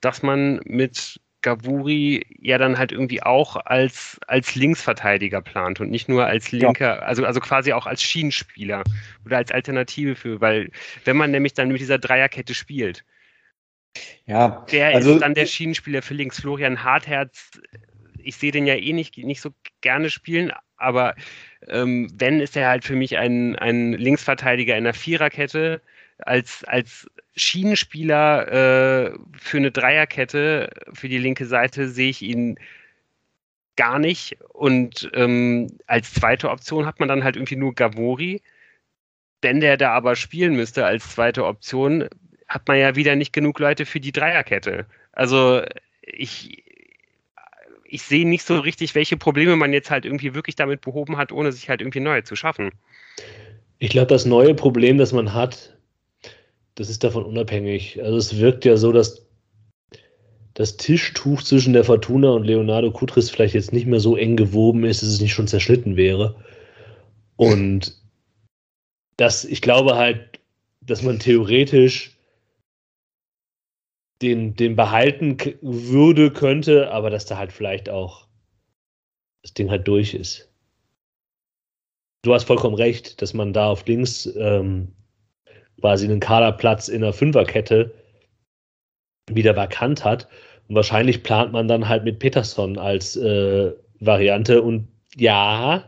dass man mit Gavuri ja dann halt irgendwie auch als, als Linksverteidiger plant und nicht nur als linker, ja. also, also quasi auch als Schienenspieler oder als Alternative für, weil wenn man nämlich dann mit dieser Dreierkette spielt, ja, wer also, ist dann der Schienenspieler für links? Florian Hartherz, ich sehe den ja eh nicht, nicht so gerne spielen, aber ähm, wenn ist er halt für mich ein, ein Linksverteidiger in der Viererkette als, als Schienenspieler äh, für eine Dreierkette für die linke Seite sehe ich ihn gar nicht. Und ähm, als zweite Option hat man dann halt irgendwie nur Gavori. Wenn der da aber spielen müsste als zweite Option, hat man ja wieder nicht genug Leute für die Dreierkette. Also ich, ich sehe nicht so richtig, welche Probleme man jetzt halt irgendwie wirklich damit behoben hat, ohne sich halt irgendwie neue zu schaffen. Ich glaube, das neue Problem, das man hat, das ist davon unabhängig. Also es wirkt ja so, dass das Tischtuch zwischen der Fortuna und Leonardo Kutris vielleicht jetzt nicht mehr so eng gewoben ist, dass es nicht schon zerschnitten wäre. Und das, ich glaube halt, dass man theoretisch den, den behalten würde, könnte, aber dass da halt vielleicht auch das Ding halt durch ist. Du hast vollkommen recht, dass man da auf links ähm, quasi einen Kaderplatz in der Fünferkette wieder vakant hat. Und wahrscheinlich plant man dann halt mit Peterson als äh, Variante. Und ja,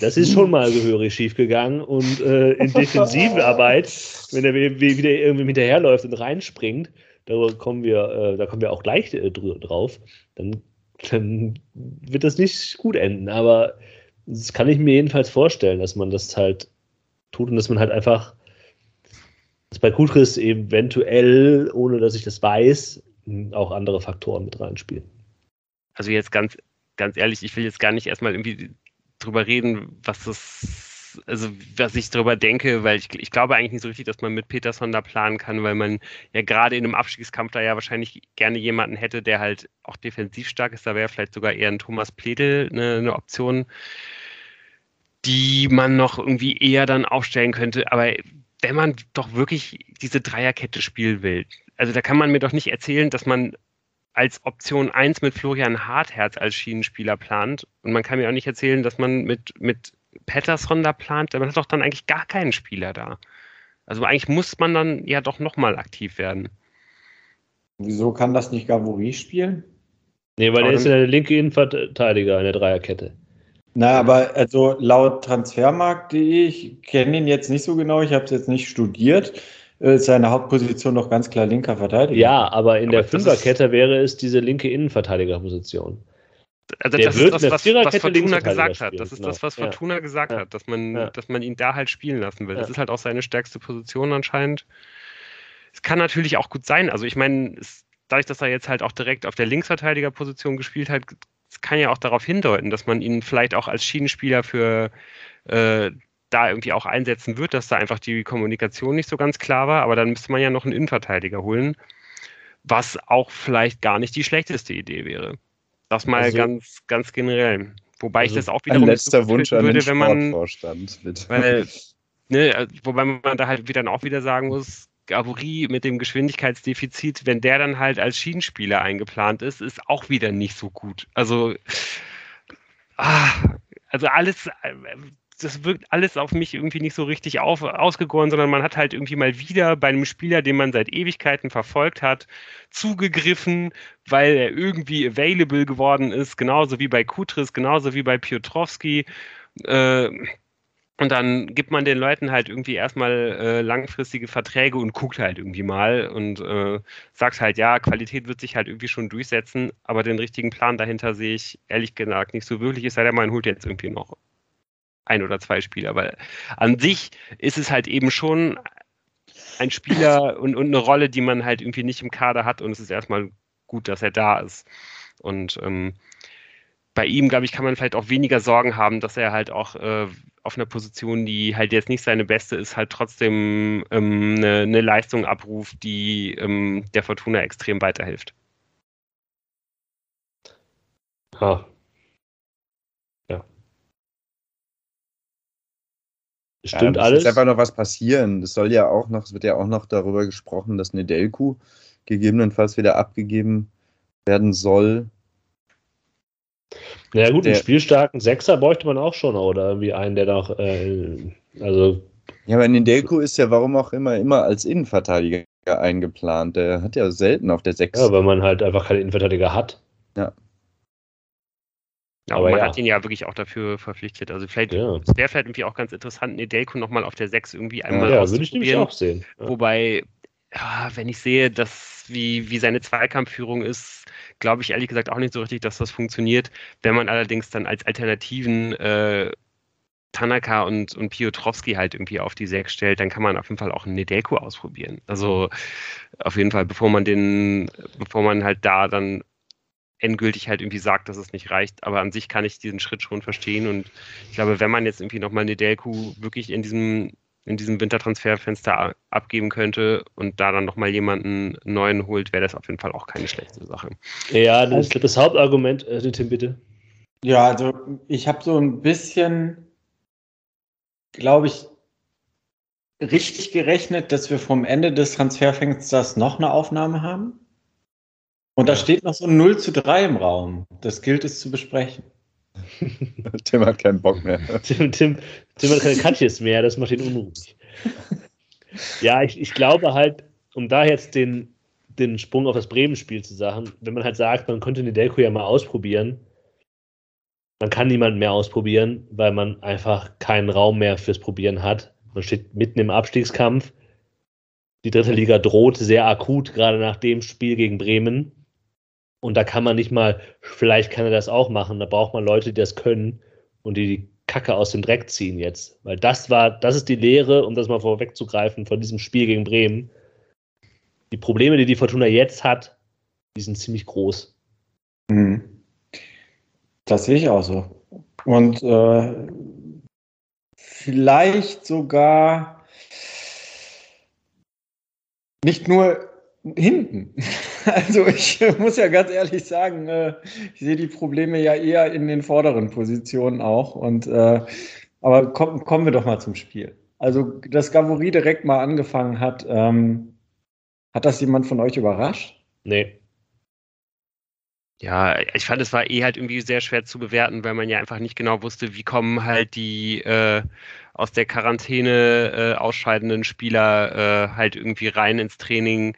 das ist schon mal gehörig schiefgegangen. Und äh, in Defensivarbeit, wenn er wieder irgendwie hinterherläuft und reinspringt, da kommen wir, äh, da kommen wir auch gleich äh, drauf, dann, dann wird das nicht gut enden. Aber das kann ich mir jedenfalls vorstellen, dass man das halt tut und dass man halt einfach dass bei Kutris eventuell, ohne dass ich das weiß, auch andere Faktoren mit reinspielen. Also jetzt ganz, ganz ehrlich, ich will jetzt gar nicht erstmal irgendwie drüber reden, was das, also was ich drüber denke, weil ich, ich glaube eigentlich nicht so richtig, dass man mit Peterson da planen kann, weil man ja gerade in einem Abstiegskampf da ja wahrscheinlich gerne jemanden hätte, der halt auch defensiv stark ist. Da wäre vielleicht sogar eher ein Thomas Pledel eine, eine Option, die man noch irgendwie eher dann aufstellen könnte. Aber wenn man doch wirklich diese Dreierkette spielen will, also da kann man mir doch nicht erzählen, dass man als Option 1 mit Florian Hartherz als Schienenspieler plant. Und man kann mir auch nicht erzählen, dass man mit, mit Pettersson da plant. Man hat doch dann eigentlich gar keinen Spieler da. Also eigentlich muss man dann ja doch nochmal aktiv werden. Wieso kann das nicht Gavori spielen? Nee, weil er ist ja der linke Innenverteidiger in der Dreierkette. Na, aber also laut Transfermarkt.de, ich kenne ihn jetzt nicht so genau, ich habe es jetzt nicht studiert, äh, ist seine Hauptposition doch ganz klar linker Verteidiger. Ja, aber in aber der Fünferkette wäre es diese linke Innenverteidigerposition. Also der das ist das, was, was Fortuna gesagt hat. Das ist genau. das, was Fortuna ja. gesagt ja. hat, dass man, ja. dass man ihn da halt spielen lassen will. Das ist halt auch seine stärkste Position anscheinend. Es kann natürlich auch gut sein. Also ich meine, dadurch, dass er jetzt halt auch direkt auf der Linksverteidigerposition gespielt hat, kann ja auch darauf hindeuten, dass man ihn vielleicht auch als Schienenspieler für äh, da irgendwie auch einsetzen wird, dass da einfach die Kommunikation nicht so ganz klar war, aber dann müsste man ja noch einen Innenverteidiger holen, was auch vielleicht gar nicht die schlechteste Idee wäre. Das mal also, ganz, ganz generell. Wobei also ich das auch wieder ein letzter so Wunsch würde, wenn man, weil, ne, wobei man da halt wieder auch wieder sagen muss, Gabori mit dem Geschwindigkeitsdefizit, wenn der dann halt als Schienenspieler eingeplant ist, ist auch wieder nicht so gut. Also, ah, also alles, das wirkt alles auf mich irgendwie nicht so richtig auf, ausgegoren, sondern man hat halt irgendwie mal wieder bei einem Spieler, den man seit Ewigkeiten verfolgt hat, zugegriffen, weil er irgendwie available geworden ist, genauso wie bei Kutris, genauso wie bei Piotrowski. Äh, und dann gibt man den Leuten halt irgendwie erstmal äh, langfristige Verträge und guckt halt irgendwie mal und äh, sagt halt, ja, Qualität wird sich halt irgendwie schon durchsetzen, aber den richtigen Plan dahinter sehe ich ehrlich gesagt nicht so wirklich, es sei denn, man holt jetzt irgendwie noch ein oder zwei Spieler, weil an sich ist es halt eben schon ein Spieler und, und eine Rolle, die man halt irgendwie nicht im Kader hat und es ist erstmal gut, dass er da ist. Und ähm, bei ihm, glaube ich, kann man vielleicht auch weniger Sorgen haben, dass er halt auch äh, auf einer Position, die halt jetzt nicht seine beste ist, halt trotzdem ähm, eine, eine, Leistung abruft, die ähm, der Fortuna extrem weiterhilft. Ja. Ja. Stimmt ja, alles. Es einfach noch was passieren. Es soll ja auch noch, es wird ja auch noch darüber gesprochen, dass Nedelku gegebenenfalls wieder abgegeben werden soll. Ja gut, Der- einen spielstarken Sechser bräuchte man auch schon, oder irgendwie einen, der noch, äh, also Ja, aber Nedelku ist ja warum auch immer immer als Innenverteidiger eingeplant. Der hat ja selten auf der 6. ja, weil man halt einfach keine Innenverteidiger hat. Ja, Aber aber man ja. hat ihn ja wirklich auch dafür verpflichtet. Also vielleicht Ja. es wäre vielleicht irgendwie auch ganz interessant, Nedelko nochmal auf der 6 irgendwie einmal Ja, würde ich nämlich auszuprobieren. auch sehen. Ja. Wobei, ja, wenn ich sehe, dass wie, wie seine Zweikampfführung ist, glaube ich ehrlich gesagt auch nicht so richtig, dass das funktioniert. Wenn man allerdings dann als Alternativen äh, Tanaka und, und Piotrowski halt irgendwie auf die 6 stellt, dann kann man auf jeden Fall auch einen Nedelko ausprobieren. Also auf jeden Fall, bevor man den, bevor man halt da dann endgültig halt irgendwie sagt, dass es nicht reicht. Aber an sich kann ich diesen Schritt schon verstehen. Und ich glaube, wenn man jetzt irgendwie nochmal Nedelku wirklich in diesem, in diesem Wintertransferfenster abgeben könnte und da dann nochmal jemanden neuen holt, wäre das auf jeden Fall auch keine schlechte Sache. Ja, das, das Hauptargument, äh, Tim, bitte. Ja, also ich habe so ein bisschen, glaube ich, richtig gerechnet, dass wir vom Ende des Transferfensters noch eine Aufnahme haben. Und da steht noch so ein 0 zu 3 im Raum. Das gilt es zu besprechen. Tim hat keinen Bock mehr. Tim, Tim, Tim hat keine Katjes mehr, das macht ihn unruhig. Ja, ich, ich glaube halt, um da jetzt den, den Sprung auf das Bremen-Spiel zu sagen, wenn man halt sagt, man könnte Nedelko ja mal ausprobieren, man kann niemanden mehr ausprobieren, weil man einfach keinen Raum mehr fürs Probieren hat. Man steht mitten im Abstiegskampf. Die dritte Liga droht sehr akut, gerade nach dem Spiel gegen Bremen. Und da kann man nicht mal, vielleicht kann er das auch machen, da braucht man Leute, die das können und die die Kacke aus dem Dreck ziehen jetzt. Weil das war, das ist die Lehre, um das mal vorwegzugreifen, von diesem Spiel gegen Bremen. Die Probleme, die die Fortuna jetzt hat, die sind ziemlich groß. Mhm. Das sehe ich auch so. Und äh, vielleicht sogar nicht nur hinten. Also ich muss ja ganz ehrlich sagen, äh, ich sehe die Probleme ja eher in den vorderen Positionen auch. Und äh, aber komm, kommen wir doch mal zum Spiel. Also, dass Gavori direkt mal angefangen hat, ähm, hat das jemand von euch überrascht? Nee. Ja, ich fand, es war eh halt irgendwie sehr schwer zu bewerten, weil man ja einfach nicht genau wusste, wie kommen halt die äh, aus der Quarantäne äh, ausscheidenden Spieler äh, halt irgendwie rein ins Training.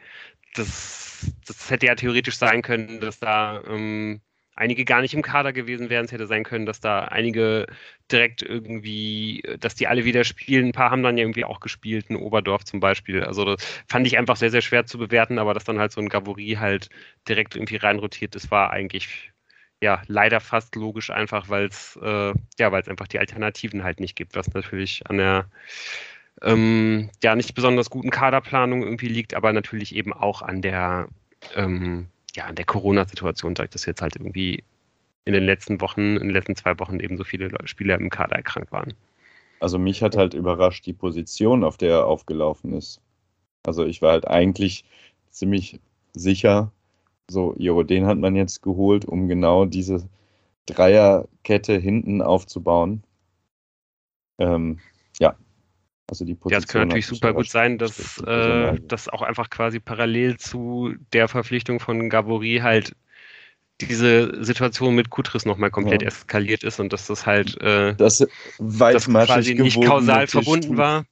Das, das hätte ja theoretisch sein können, dass da ähm, einige gar nicht im Kader gewesen wären. Es hätte sein können, dass da einige direkt irgendwie, dass die alle wieder spielen. Ein paar haben dann ja irgendwie auch gespielt, ein Oberdorf zum Beispiel. Also das fand ich einfach sehr, sehr schwer zu bewerten, aber dass dann halt so ein Gavory halt direkt irgendwie reinrotiert, das war eigentlich ja leider fast logisch einfach, weil es äh, ja, weil es einfach die Alternativen halt nicht gibt, was natürlich an der ähm, ja nicht besonders guten Kaderplanung irgendwie liegt, aber natürlich eben auch an der ähm, ja an der Corona-Situation, dadurch, dass jetzt halt irgendwie in den letzten Wochen, in den letzten zwei Wochen eben so viele Spieler im Kader erkrankt waren. Also mich hat halt überrascht die Position, auf der er aufgelaufen ist. Also ich war halt eigentlich ziemlich sicher, so, jo, den hat man jetzt geholt, um genau diese Dreierkette hinten aufzubauen. Ähm, ja, also die Ja, Position. es kann natürlich super gut sein, dass äh, das auch einfach quasi parallel zu der Verpflichtung von Gabori halt diese Situation mit Kutris nochmal komplett Ja. eskaliert ist und dass das halt äh, das das quasi nicht kausal verbunden war,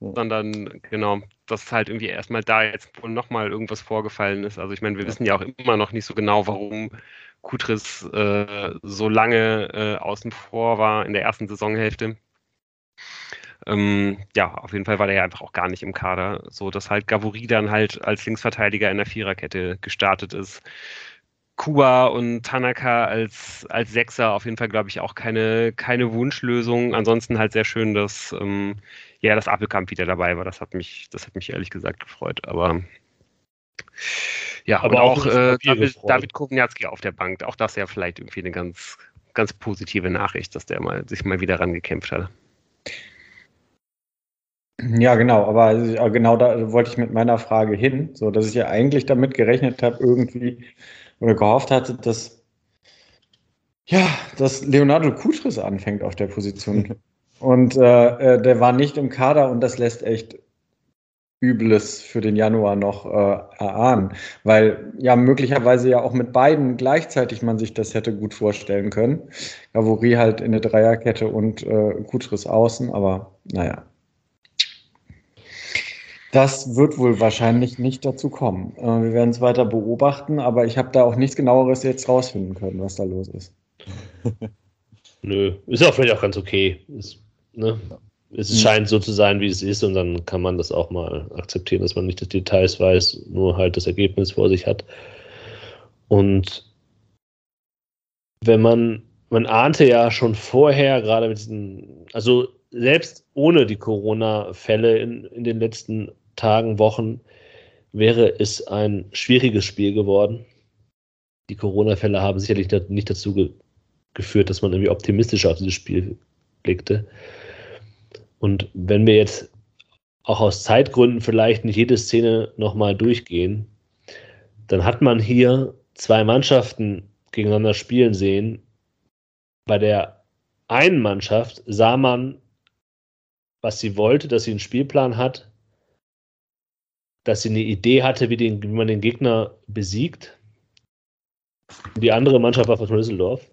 Ja. sondern genau, dass halt irgendwie erstmal da jetzt wohl nochmal irgendwas vorgefallen ist. Also ich meine, wir Ja. wissen ja auch immer noch nicht so genau, warum Kutris äh, so lange äh, außen vor war in der ersten Saisonhälfte. Ähm, ja, auf jeden Fall war der ja einfach auch gar nicht im Kader, so dass halt Gavori dann halt als Linksverteidiger in der Viererkette gestartet ist. Kuba und Tanaka als, als Sechser auf jeden Fall, glaube ich, auch keine, keine Wunschlösung. Ansonsten halt sehr schön, dass ähm, ja das Appelkamp wieder dabei war. Das hat mich, das hat mich ehrlich gesagt gefreut. Aber ja, Aber und auch auch äh, David. David Kowniatski auf der Bank. Auch das ja vielleicht irgendwie eine ganz, ganz positive Nachricht, dass der mal sich mal wieder rangekämpft hat. Ja, genau, aber äh, genau da wollte ich mit meiner Frage hin, so dass ich ja eigentlich damit gerechnet habe, irgendwie oder gehofft hatte, dass ja, dass Leonardo Kutris anfängt auf der Position Und äh, äh, der war nicht im Kader und das lässt echt Übles für den Januar noch äh, erahnen, weil ja möglicherweise ja auch mit beiden gleichzeitig man sich das hätte gut vorstellen können. Gavori halt in der Dreierkette und äh, Gutschriss außen, aber naja. Das wird wohl wahrscheinlich nicht dazu kommen. Äh, wir werden es weiter beobachten, aber ich habe da auch nichts genaueres jetzt rausfinden können, was da los ist. Nö, ist auch vielleicht auch ganz okay. Ist, ne? es mhm. scheint so zu sein, wie es ist, und dann kann man das auch mal akzeptieren, dass man nicht die Details weiß, nur halt das Ergebnis vor sich hat. Und wenn man, man ahnte ja schon vorher, gerade mit diesen, also selbst ohne die Corona-Fälle in, in den letzten Tagen, Wochen, wäre es ein schwieriges Spiel geworden. Die Corona-Fälle haben sicherlich nicht dazu ge geführt, dass man irgendwie optimistischer auf dieses Spiel blickte. Und wenn wir jetzt auch aus Zeitgründen vielleicht nicht jede Szene nochmal durchgehen, dann hat man hier zwei Mannschaften gegeneinander spielen sehen. Bei der einen Mannschaft sah man, was sie wollte, dass sie einen Spielplan hat, dass sie eine Idee hatte, wie, den, wie man den Gegner besiegt. Die andere Mannschaft war von Düsseldorf.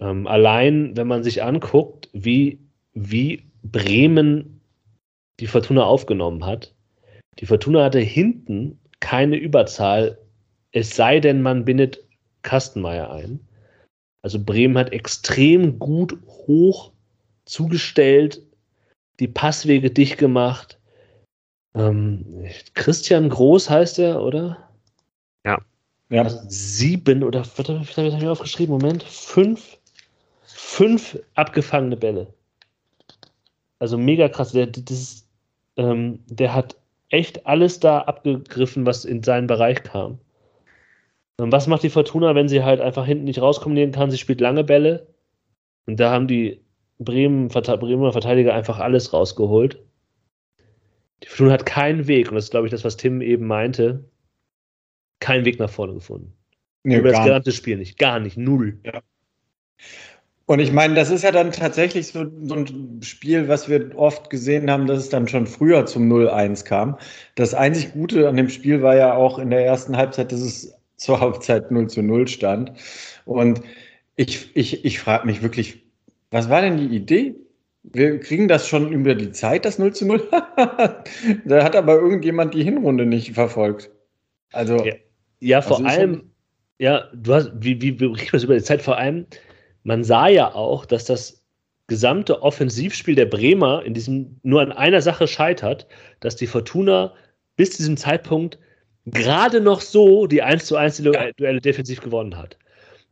Ähm, allein, wenn man sich anguckt, wie wie Bremen die Fortuna aufgenommen hat. Die Fortuna hatte hinten keine Überzahl, es sei denn, man bindet Kastenmeier ein. Also Bremen hat extrem gut hoch zugestellt, die Passwege dicht gemacht. Ähm, Christian Groß heißt er, oder? Ja. ja. Also sieben oder was habe ich aufgeschrieben? Moment. Fünf, fünf abgefangene Bälle. Also mega krass. Der, das, ähm, der hat echt alles da abgegriffen, was in seinen Bereich kam. Und was macht die Fortuna, wenn sie halt einfach hinten nicht rauskombinieren kann? Sie spielt lange Bälle. Und da haben die Bremen, Bremer Verteidiger einfach alles rausgeholt. Die Fortuna hat keinen Weg, und das ist, glaube ich, das, was Tim eben meinte, keinen Weg nach vorne gefunden. Nee, Über das gesamte Spiel nicht. Gar nicht. Null. Ja. Und ich meine, das ist ja dann tatsächlich so, so, ein Spiel, was wir oft gesehen haben, dass es dann schon früher zum 0-1 kam. Das einzig Gute an dem Spiel war ja auch in der ersten Halbzeit, dass es zur Hauptzeit 0 zu 0 stand. Und ich, ich, ich frage mich wirklich, was war denn die Idee? Wir kriegen das schon über die Zeit, das 0 zu 0. da hat aber irgendjemand die Hinrunde nicht verfolgt. Also. Ja, ja vor allem, ja, du hast, wie, wie, wie kriegt man das über die Zeit? Vor allem, man sah ja auch, dass das gesamte Offensivspiel der Bremer in diesem nur an einer Sache scheitert, dass die Fortuna bis zu diesem Zeitpunkt gerade noch so die 1 zu 1 Duelle defensiv gewonnen hat.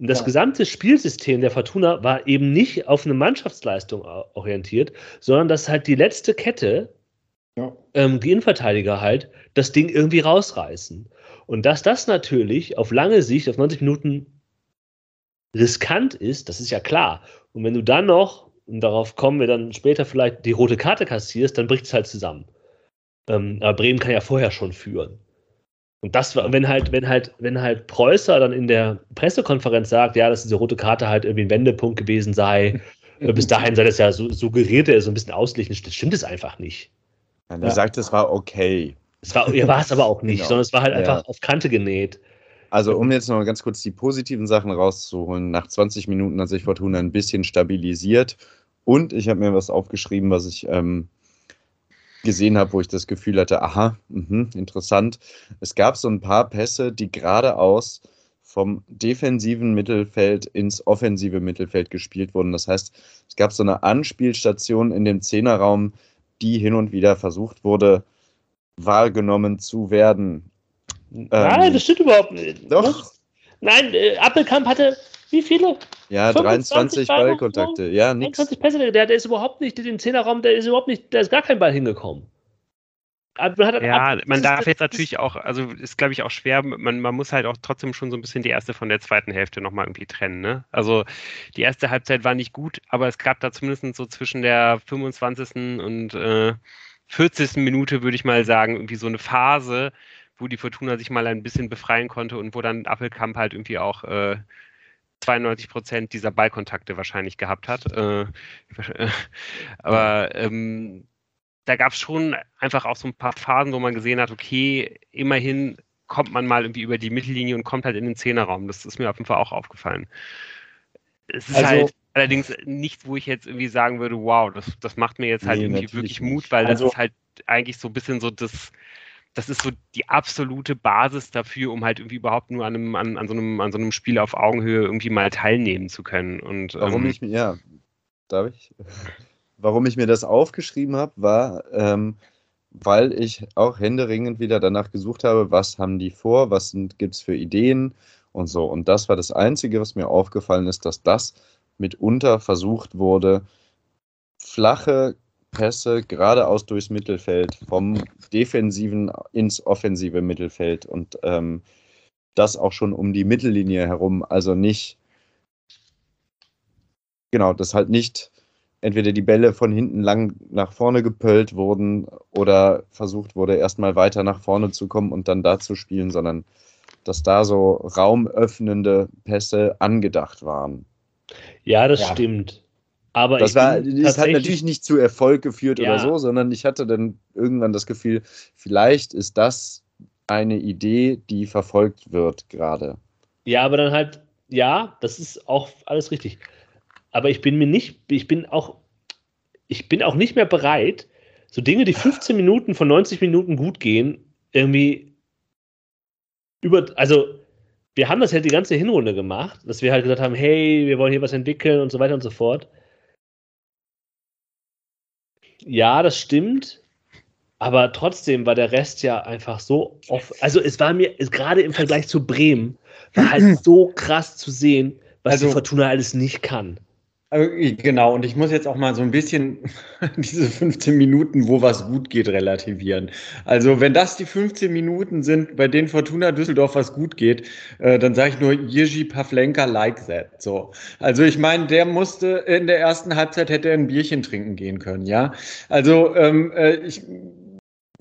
Und das ja. gesamte Spielsystem der Fortuna war eben nicht auf eine Mannschaftsleistung orientiert, sondern dass halt die letzte Kette, ja. ähm, die Innenverteidiger halt, das Ding irgendwie rausreißen. Und dass das natürlich auf lange Sicht, auf 90 Minuten riskant ist, das ist ja klar. Und wenn du dann noch, und darauf kommen wir dann später vielleicht, die rote Karte kassierst, dann bricht es halt zusammen. Ähm, aber Bremen kann ja vorher schon führen. Und das war, wenn halt, wenn halt, wenn halt Preußer dann in der Pressekonferenz sagt, ja, dass diese rote Karte halt irgendwie ein Wendepunkt gewesen sei, äh, bis dahin sei das ja so, suggeriert er so ein bisschen ausgleichen, das stimmt es einfach nicht. Er ja. sagt, es war okay. Es war, ja, war es aber auch nicht, genau. sondern es war halt einfach ja. auf Kante genäht. Also um jetzt noch ganz kurz die positiven Sachen rauszuholen, nach 20 Minuten hat sich Fortuna ein bisschen stabilisiert und ich habe mir was aufgeschrieben, was ich ähm, gesehen habe, wo ich das Gefühl hatte, aha, mh, interessant. Es gab so ein paar Pässe, die geradeaus vom defensiven Mittelfeld ins offensive Mittelfeld gespielt wurden. Das heißt, es gab so eine Anspielstation in dem Zehnerraum, die hin und wieder versucht wurde, wahrgenommen zu werden. Nein, ähm, das stimmt überhaupt nicht. Doch. Was? Nein, äh, Appelkamp hatte wie viele? Ja, 23 Ballkontakte. Ja, nichts. 23 Pässe, der, der ist überhaupt nicht in den Zehnerraum, der ist überhaupt nicht, da ist gar kein Ball hingekommen. Man ja, ab, man darf jetzt natürlich auch, also ist glaube ich auch schwer, man, man muss halt auch trotzdem schon so ein bisschen die erste von der zweiten Hälfte nochmal irgendwie trennen. Ne? Also die erste Halbzeit war nicht gut, aber es gab da zumindest so zwischen der 25. und äh, 40. Minute, würde ich mal sagen, irgendwie so eine Phase, wo die Fortuna sich mal ein bisschen befreien konnte und wo dann Appelkamp halt irgendwie auch äh, 92 Prozent dieser Ballkontakte wahrscheinlich gehabt hat. Äh, aber ähm, da gab es schon einfach auch so ein paar Phasen, wo man gesehen hat, okay, immerhin kommt man mal irgendwie über die Mittellinie und kommt halt in den Zehnerraum. Das ist mir auf jeden Fall auch aufgefallen. Es ist also, halt allerdings nichts, wo ich jetzt irgendwie sagen würde, wow, das, das macht mir jetzt halt nee, irgendwie wirklich Mut, weil also, das ist halt eigentlich so ein bisschen so das, das ist so die absolute Basis dafür, um halt irgendwie überhaupt nur an, einem, an, an, so, einem, an so einem Spiel auf Augenhöhe irgendwie mal teilnehmen zu können. Und, Warum ähm, ich mir, ja, darf ich? Warum ich mir das aufgeschrieben habe, war, ähm, weil ich auch händeringend wieder danach gesucht habe, was haben die vor, was gibt es für Ideen und so. Und das war das Einzige, was mir aufgefallen ist, dass das mitunter versucht wurde, flache Pässe geradeaus durchs Mittelfeld, vom defensiven ins offensive Mittelfeld und ähm, das auch schon um die Mittellinie herum. Also nicht, genau, das halt nicht entweder die Bälle von hinten lang nach vorne gepöllt wurden oder versucht wurde, erstmal weiter nach vorne zu kommen und dann da zu spielen, sondern dass da so raumöffnende Pässe angedacht waren. Ja, das ja. stimmt. Aber das, war, das hat natürlich nicht zu Erfolg geführt ja. oder so, sondern ich hatte dann irgendwann das Gefühl, vielleicht ist das eine Idee, die verfolgt wird gerade. Ja, aber dann halt, ja, das ist auch alles richtig aber ich bin mir nicht, ich bin auch, ich bin auch nicht mehr bereit, so Dinge, die 15 Minuten von 90 Minuten gut gehen, irgendwie über, also wir haben das halt die ganze Hinrunde gemacht, dass wir halt gesagt haben, hey, wir wollen hier was entwickeln und so weiter und so fort. Ja, das stimmt. Aber trotzdem war der Rest ja einfach so oft. Also es war mir, gerade im Vergleich zu Bremen, war halt so krass zu sehen, was also, die Fortuna alles nicht kann. Genau, und ich muss jetzt auch mal so ein bisschen diese 15 Minuten, wo was gut geht, relativieren. Also wenn das die 15 Minuten sind, bei denen Fortuna Düsseldorf was gut geht, äh, dann sage ich nur Jiří Pavlenka like that. So, also ich meine, der musste in der ersten Halbzeit hätte er ein Bierchen trinken gehen können, ja. Also ähm, äh, ich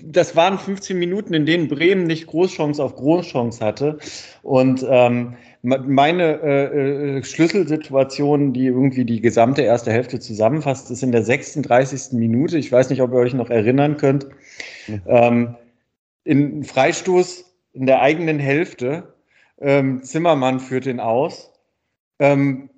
das waren 15 Minuten, in denen Bremen nicht Großchance auf Großchance hatte. Und ähm, meine äh, äh, Schlüsselsituation, die irgendwie die gesamte erste Hälfte zusammenfasst, ist in der 36. Minute. Ich weiß nicht, ob ihr euch noch erinnern könnt. Ähm, in Freistoß in der eigenen Hälfte. Ähm, Zimmermann führt den aus. Ähm,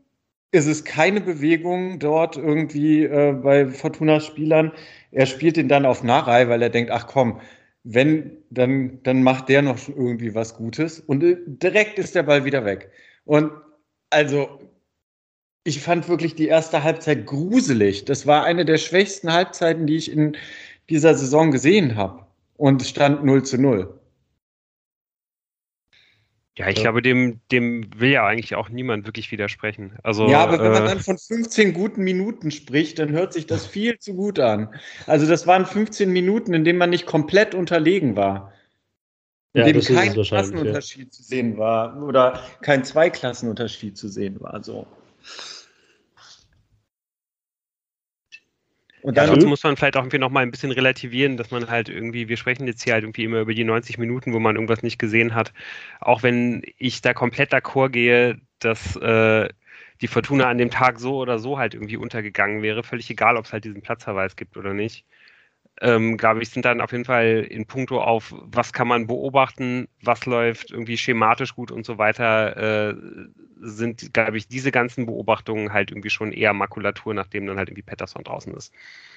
ist es keine Bewegung dort irgendwie äh, bei Fortuna-Spielern. Er spielt ihn dann auf Narei, weil er denkt, ach komm, wenn, dann, dann macht der noch irgendwie was Gutes und äh, direkt ist der Ball wieder weg. Und also, ich fand wirklich die erste Halbzeit gruselig. Das war eine der schwächsten Halbzeiten, die ich in dieser Saison gesehen habe. Und stand 0 zu 0. Ja, ich ja. glaube, dem, dem will ja eigentlich auch niemand wirklich widersprechen. Also, ja, aber wenn man äh, dann von 15 guten Minuten spricht, dann hört sich das viel zu gut an. Also das waren 15 Minuten, in denen man nicht komplett unterlegen war. In ja, dem kein Klassenunterschied ja. zu sehen war oder kein Zweiklassenunterschied zu sehen war. So. Und dann ja, muss man vielleicht auch irgendwie noch mal ein bisschen relativieren, dass man halt irgendwie, wir sprechen jetzt hier halt irgendwie immer über die 90 Minuten, wo man irgendwas nicht gesehen hat. Auch wenn ich da komplett d'accord gehe, dass äh, die Fortuna an dem Tag so oder so halt irgendwie untergegangen wäre, völlig egal, ob es halt diesen Platzverweis gibt oder nicht ähm, glaube ich, sind dann auf jeden Fall in puncto auf, was kann man beobachten, was läuft irgendwie schematisch gut und so weiter, äh, sind, glaube ich, diese ganzen Beobachtungen halt irgendwie schon eher Makulatur, nachdem dann halt irgendwie Patterson draußen ist.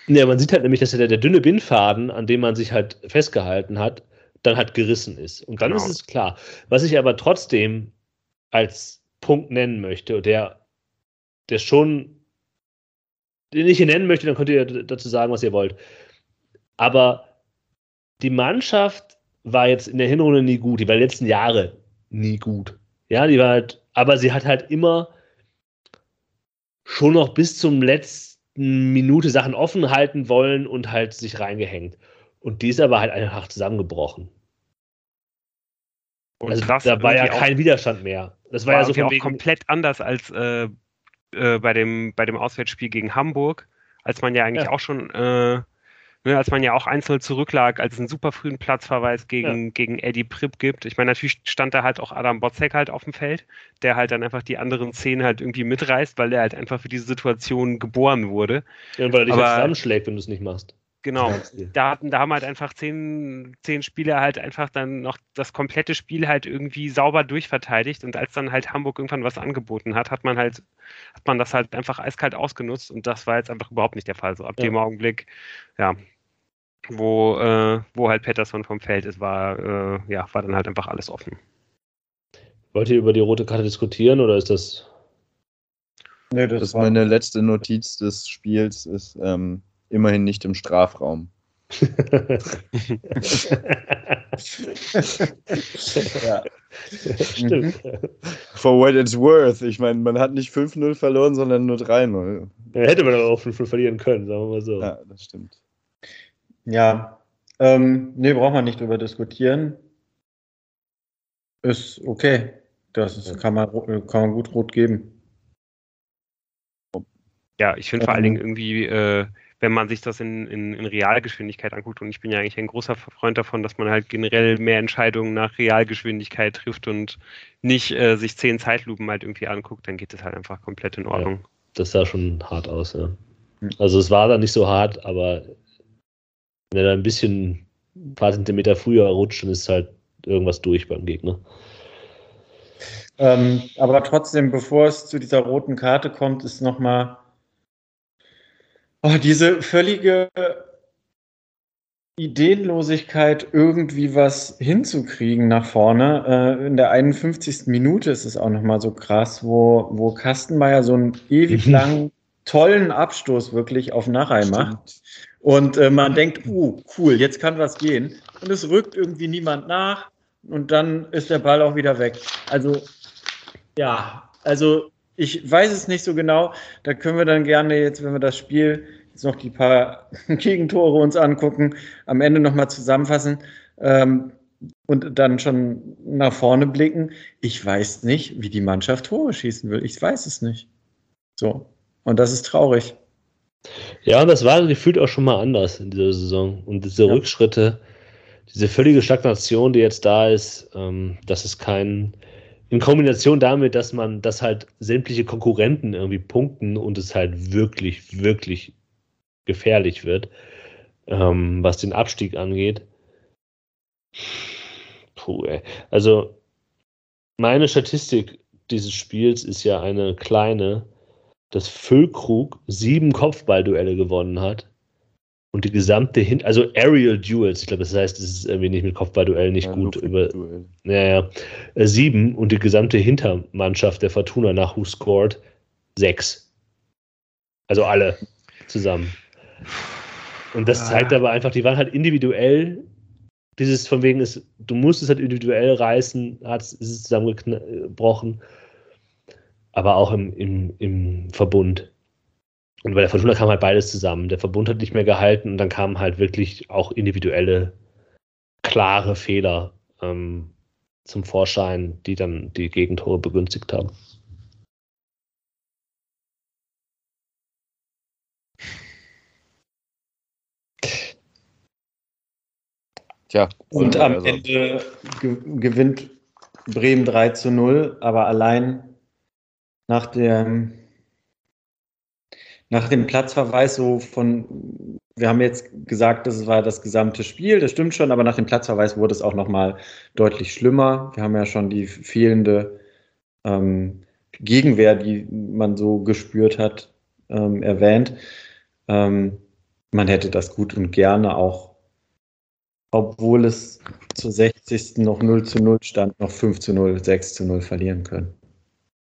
Ja, man sieht halt nämlich, dass der, der dünne Bindfaden, an dem man sich halt festgehalten hat, dann halt gerissen ist. Und dann genau. ist es klar. Was ich aber trotzdem als Punkt nennen möchte, der, der schon, den ich hier nennen möchte, dann könnt ihr dazu sagen, was ihr wollt. Aber die Mannschaft war jetzt in der Hinrunde nie gut. Die war die letzten Jahre nie gut. Ja, die war halt, aber sie hat halt immer schon noch bis zum letzten Minute Sachen offen halten wollen und halt sich reingehängt. Und die ist aber halt einfach zusammengebrochen. Und also da war ja kein Widerstand mehr. Das war, war ja so auch komplett anders als äh, äh, bei, dem, bei dem Auswärtsspiel gegen Hamburg, als man ja eigentlich ja. auch schon äh, ne, als man ja auch einzeln zurücklag, als es einen super frühen Platzverweis gegen, ja. gegen Eddie Pripp gibt. Ich meine, natürlich stand da halt auch Adam Botzek halt auf dem Feld, der halt dann einfach die anderen zehn halt irgendwie mitreißt, weil er halt einfach für diese Situation geboren wurde. Ja, und weil er dich halt zusammenschlägt, wenn du es nicht machst. Genau. Da, da haben halt einfach zehn, zehn Spieler halt einfach dann noch das komplette Spiel halt irgendwie sauber durchverteidigt. Und als dann halt Hamburg irgendwann was angeboten hat, hat man halt, hat man das halt einfach eiskalt ausgenutzt und das war jetzt einfach überhaupt nicht der Fall. So ab ja. dem Augenblick, ja, wo, äh, wo halt Pettersson vom Feld ist, war, äh, ja, war dann halt einfach alles offen. Wollt ihr über die rote Karte diskutieren oder ist das. Nee, das, das ist meine letzte Notiz des Spiels, ist, ähm, immerhin nicht im Strafraum. ja. Stimmt. For what it's worth. Ich meine, man hat nicht 5-0 verloren, sondern nur 3-0. Ja, hätte man aber auch 5-0 verlieren können, sagen wir mal so. Ja, das stimmt. Ja, ähm, nee, braucht man nicht drüber diskutieren. Ist okay. Das ist, kann, man, kann man gut rot geben. Ja, ich finde vor allen Dingen irgendwie, äh, wenn man sich das in, in, in, Realgeschwindigkeit anguckt. Und ich bin ja eigentlich ein großer Freund davon, dass man halt generell mehr Entscheidungen nach Realgeschwindigkeit trifft und nicht äh, sich zehn Zeitlupen halt irgendwie anguckt, dann geht das halt einfach komplett in Ordnung. Ja, das sah schon hart aus, ja. Hm. Also es war dann nicht so hart, aber wenn er da ein bisschen ein paar Zentimeter früher rutscht, dann ist halt irgendwas durch beim Gegner. Ähm, aber trotzdem, bevor es zu dieser roten Karte kommt, ist nochmal Oh, diese völlige Ideenlosigkeit, irgendwie was hinzukriegen nach vorne. Äh, in der 51. Minute ist es auch nochmal so krass, wo, wo Kastenmeier so einen ewig langen, tollen Abstoß wirklich auf Nachei macht. Und äh, man denkt, uh, cool, jetzt kann was gehen. Und es rückt irgendwie niemand nach und dann ist der Ball auch wieder weg. Also, ja, also ich weiß es nicht so genau. Da können wir dann gerne jetzt, wenn wir das Spiel jetzt noch die paar Gegentore uns angucken, am Ende nochmal zusammenfassen ähm, und dann schon nach vorne blicken. Ich weiß nicht, wie die Mannschaft Tore schießen will. Ich weiß es nicht. So. Und das ist traurig. Ja, und das war gefühlt auch schon mal anders in dieser Saison. Und diese ja. Rückschritte, diese völlige Stagnation, die jetzt da ist, ähm, das ist kein, in Kombination damit, dass man, dass halt sämtliche Konkurrenten irgendwie punkten und es halt wirklich, wirklich gefährlich wird, ähm, was den Abstieg angeht. Puh, ey. Also, meine Statistik dieses Spiels ist ja eine kleine, dass Füllkrug sieben Kopfballduelle gewonnen hat und die gesamte Hin also Aerial Duels, ich glaube, das heißt, es ist irgendwie nicht mit Kopfballduellen nicht ja, gut über ja, ja, äh, sieben und die gesamte Hintermannschaft der Fortuna nach Who Scored sechs. Also alle zusammen. Und das zeigt aber einfach, die waren halt individuell. Dieses von wegen ist, du musst es halt individuell reißen, hat ist es zusammengebrochen. Aber auch im, im, im Verbund. Und bei der Fortuna kam halt beides zusammen. Der Verbund hat nicht mehr gehalten und dann kamen halt wirklich auch individuelle, klare Fehler ähm, zum Vorschein, die dann die Gegentore begünstigt haben. Tja. Und am also. Ende ge gewinnt Bremen 3 zu 0, aber allein nach dem, nach dem Platzverweis so von, wir haben jetzt gesagt, das war das gesamte Spiel, das stimmt schon, aber nach dem Platzverweis wurde es auch nochmal deutlich schlimmer. Wir haben ja schon die fehlende ähm, Gegenwehr, die man so gespürt hat, ähm, erwähnt. Ähm, man hätte das gut und gerne auch obwohl es zur 60. noch 0 zu 0 stand, noch 5 zu 0, 6 zu 0 verlieren können.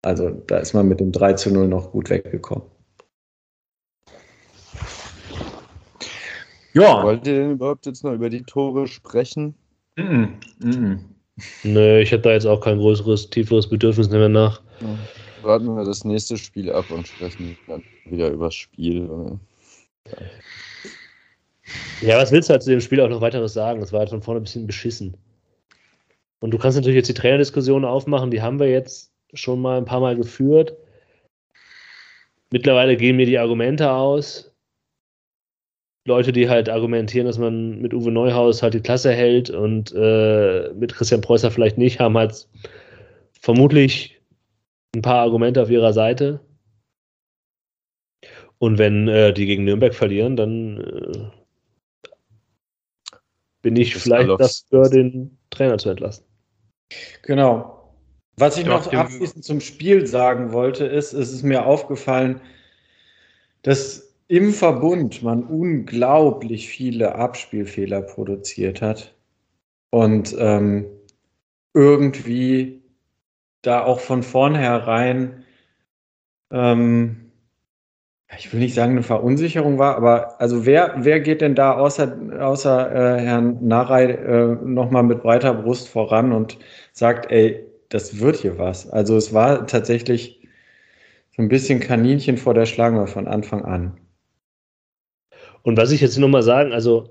Also da ist man mit dem 3 zu 0 noch gut weggekommen. Ja. Wollt ihr denn überhaupt jetzt noch über die Tore sprechen? Mm -mm. Mm Nö, ich hätte da jetzt auch kein größeres, tieferes Bedürfnis mehr nach. Ja. Warten wir das nächste Spiel ab und sprechen dann wieder über das Spiel. Ja. Ja, was willst du halt zu dem Spiel auch noch weiteres sagen? Das war halt von vorne ein bisschen beschissen. Und du kannst natürlich jetzt die Trainerdiskussion aufmachen, die haben wir jetzt schon mal ein paar Mal geführt. Mittlerweile gehen mir die Argumente aus. Leute, die halt argumentieren, dass man mit Uwe Neuhaus halt die Klasse hält und äh, mit Christian Preußer vielleicht nicht, haben halt vermutlich ein paar Argumente auf ihrer Seite. Und wenn äh, die gegen Nürnberg verlieren, dann äh, bin ich das vielleicht dafür, den Trainer zu entlassen. Genau. Was ich noch abschließend zum Spiel sagen wollte, ist, es ist mir aufgefallen, dass im Verbund man unglaublich viele Abspielfehler produziert hat und ähm, irgendwie da auch von vornherein, ähm, ich will nicht sagen eine Verunsicherung war, aber also wer, wer geht denn da außer, außer äh, Herrn Narei äh, nochmal mit breiter Brust voran und sagt, ey, das wird hier was. Also es war tatsächlich so ein bisschen Kaninchen vor der Schlange von Anfang an. Und was ich jetzt nochmal sagen, also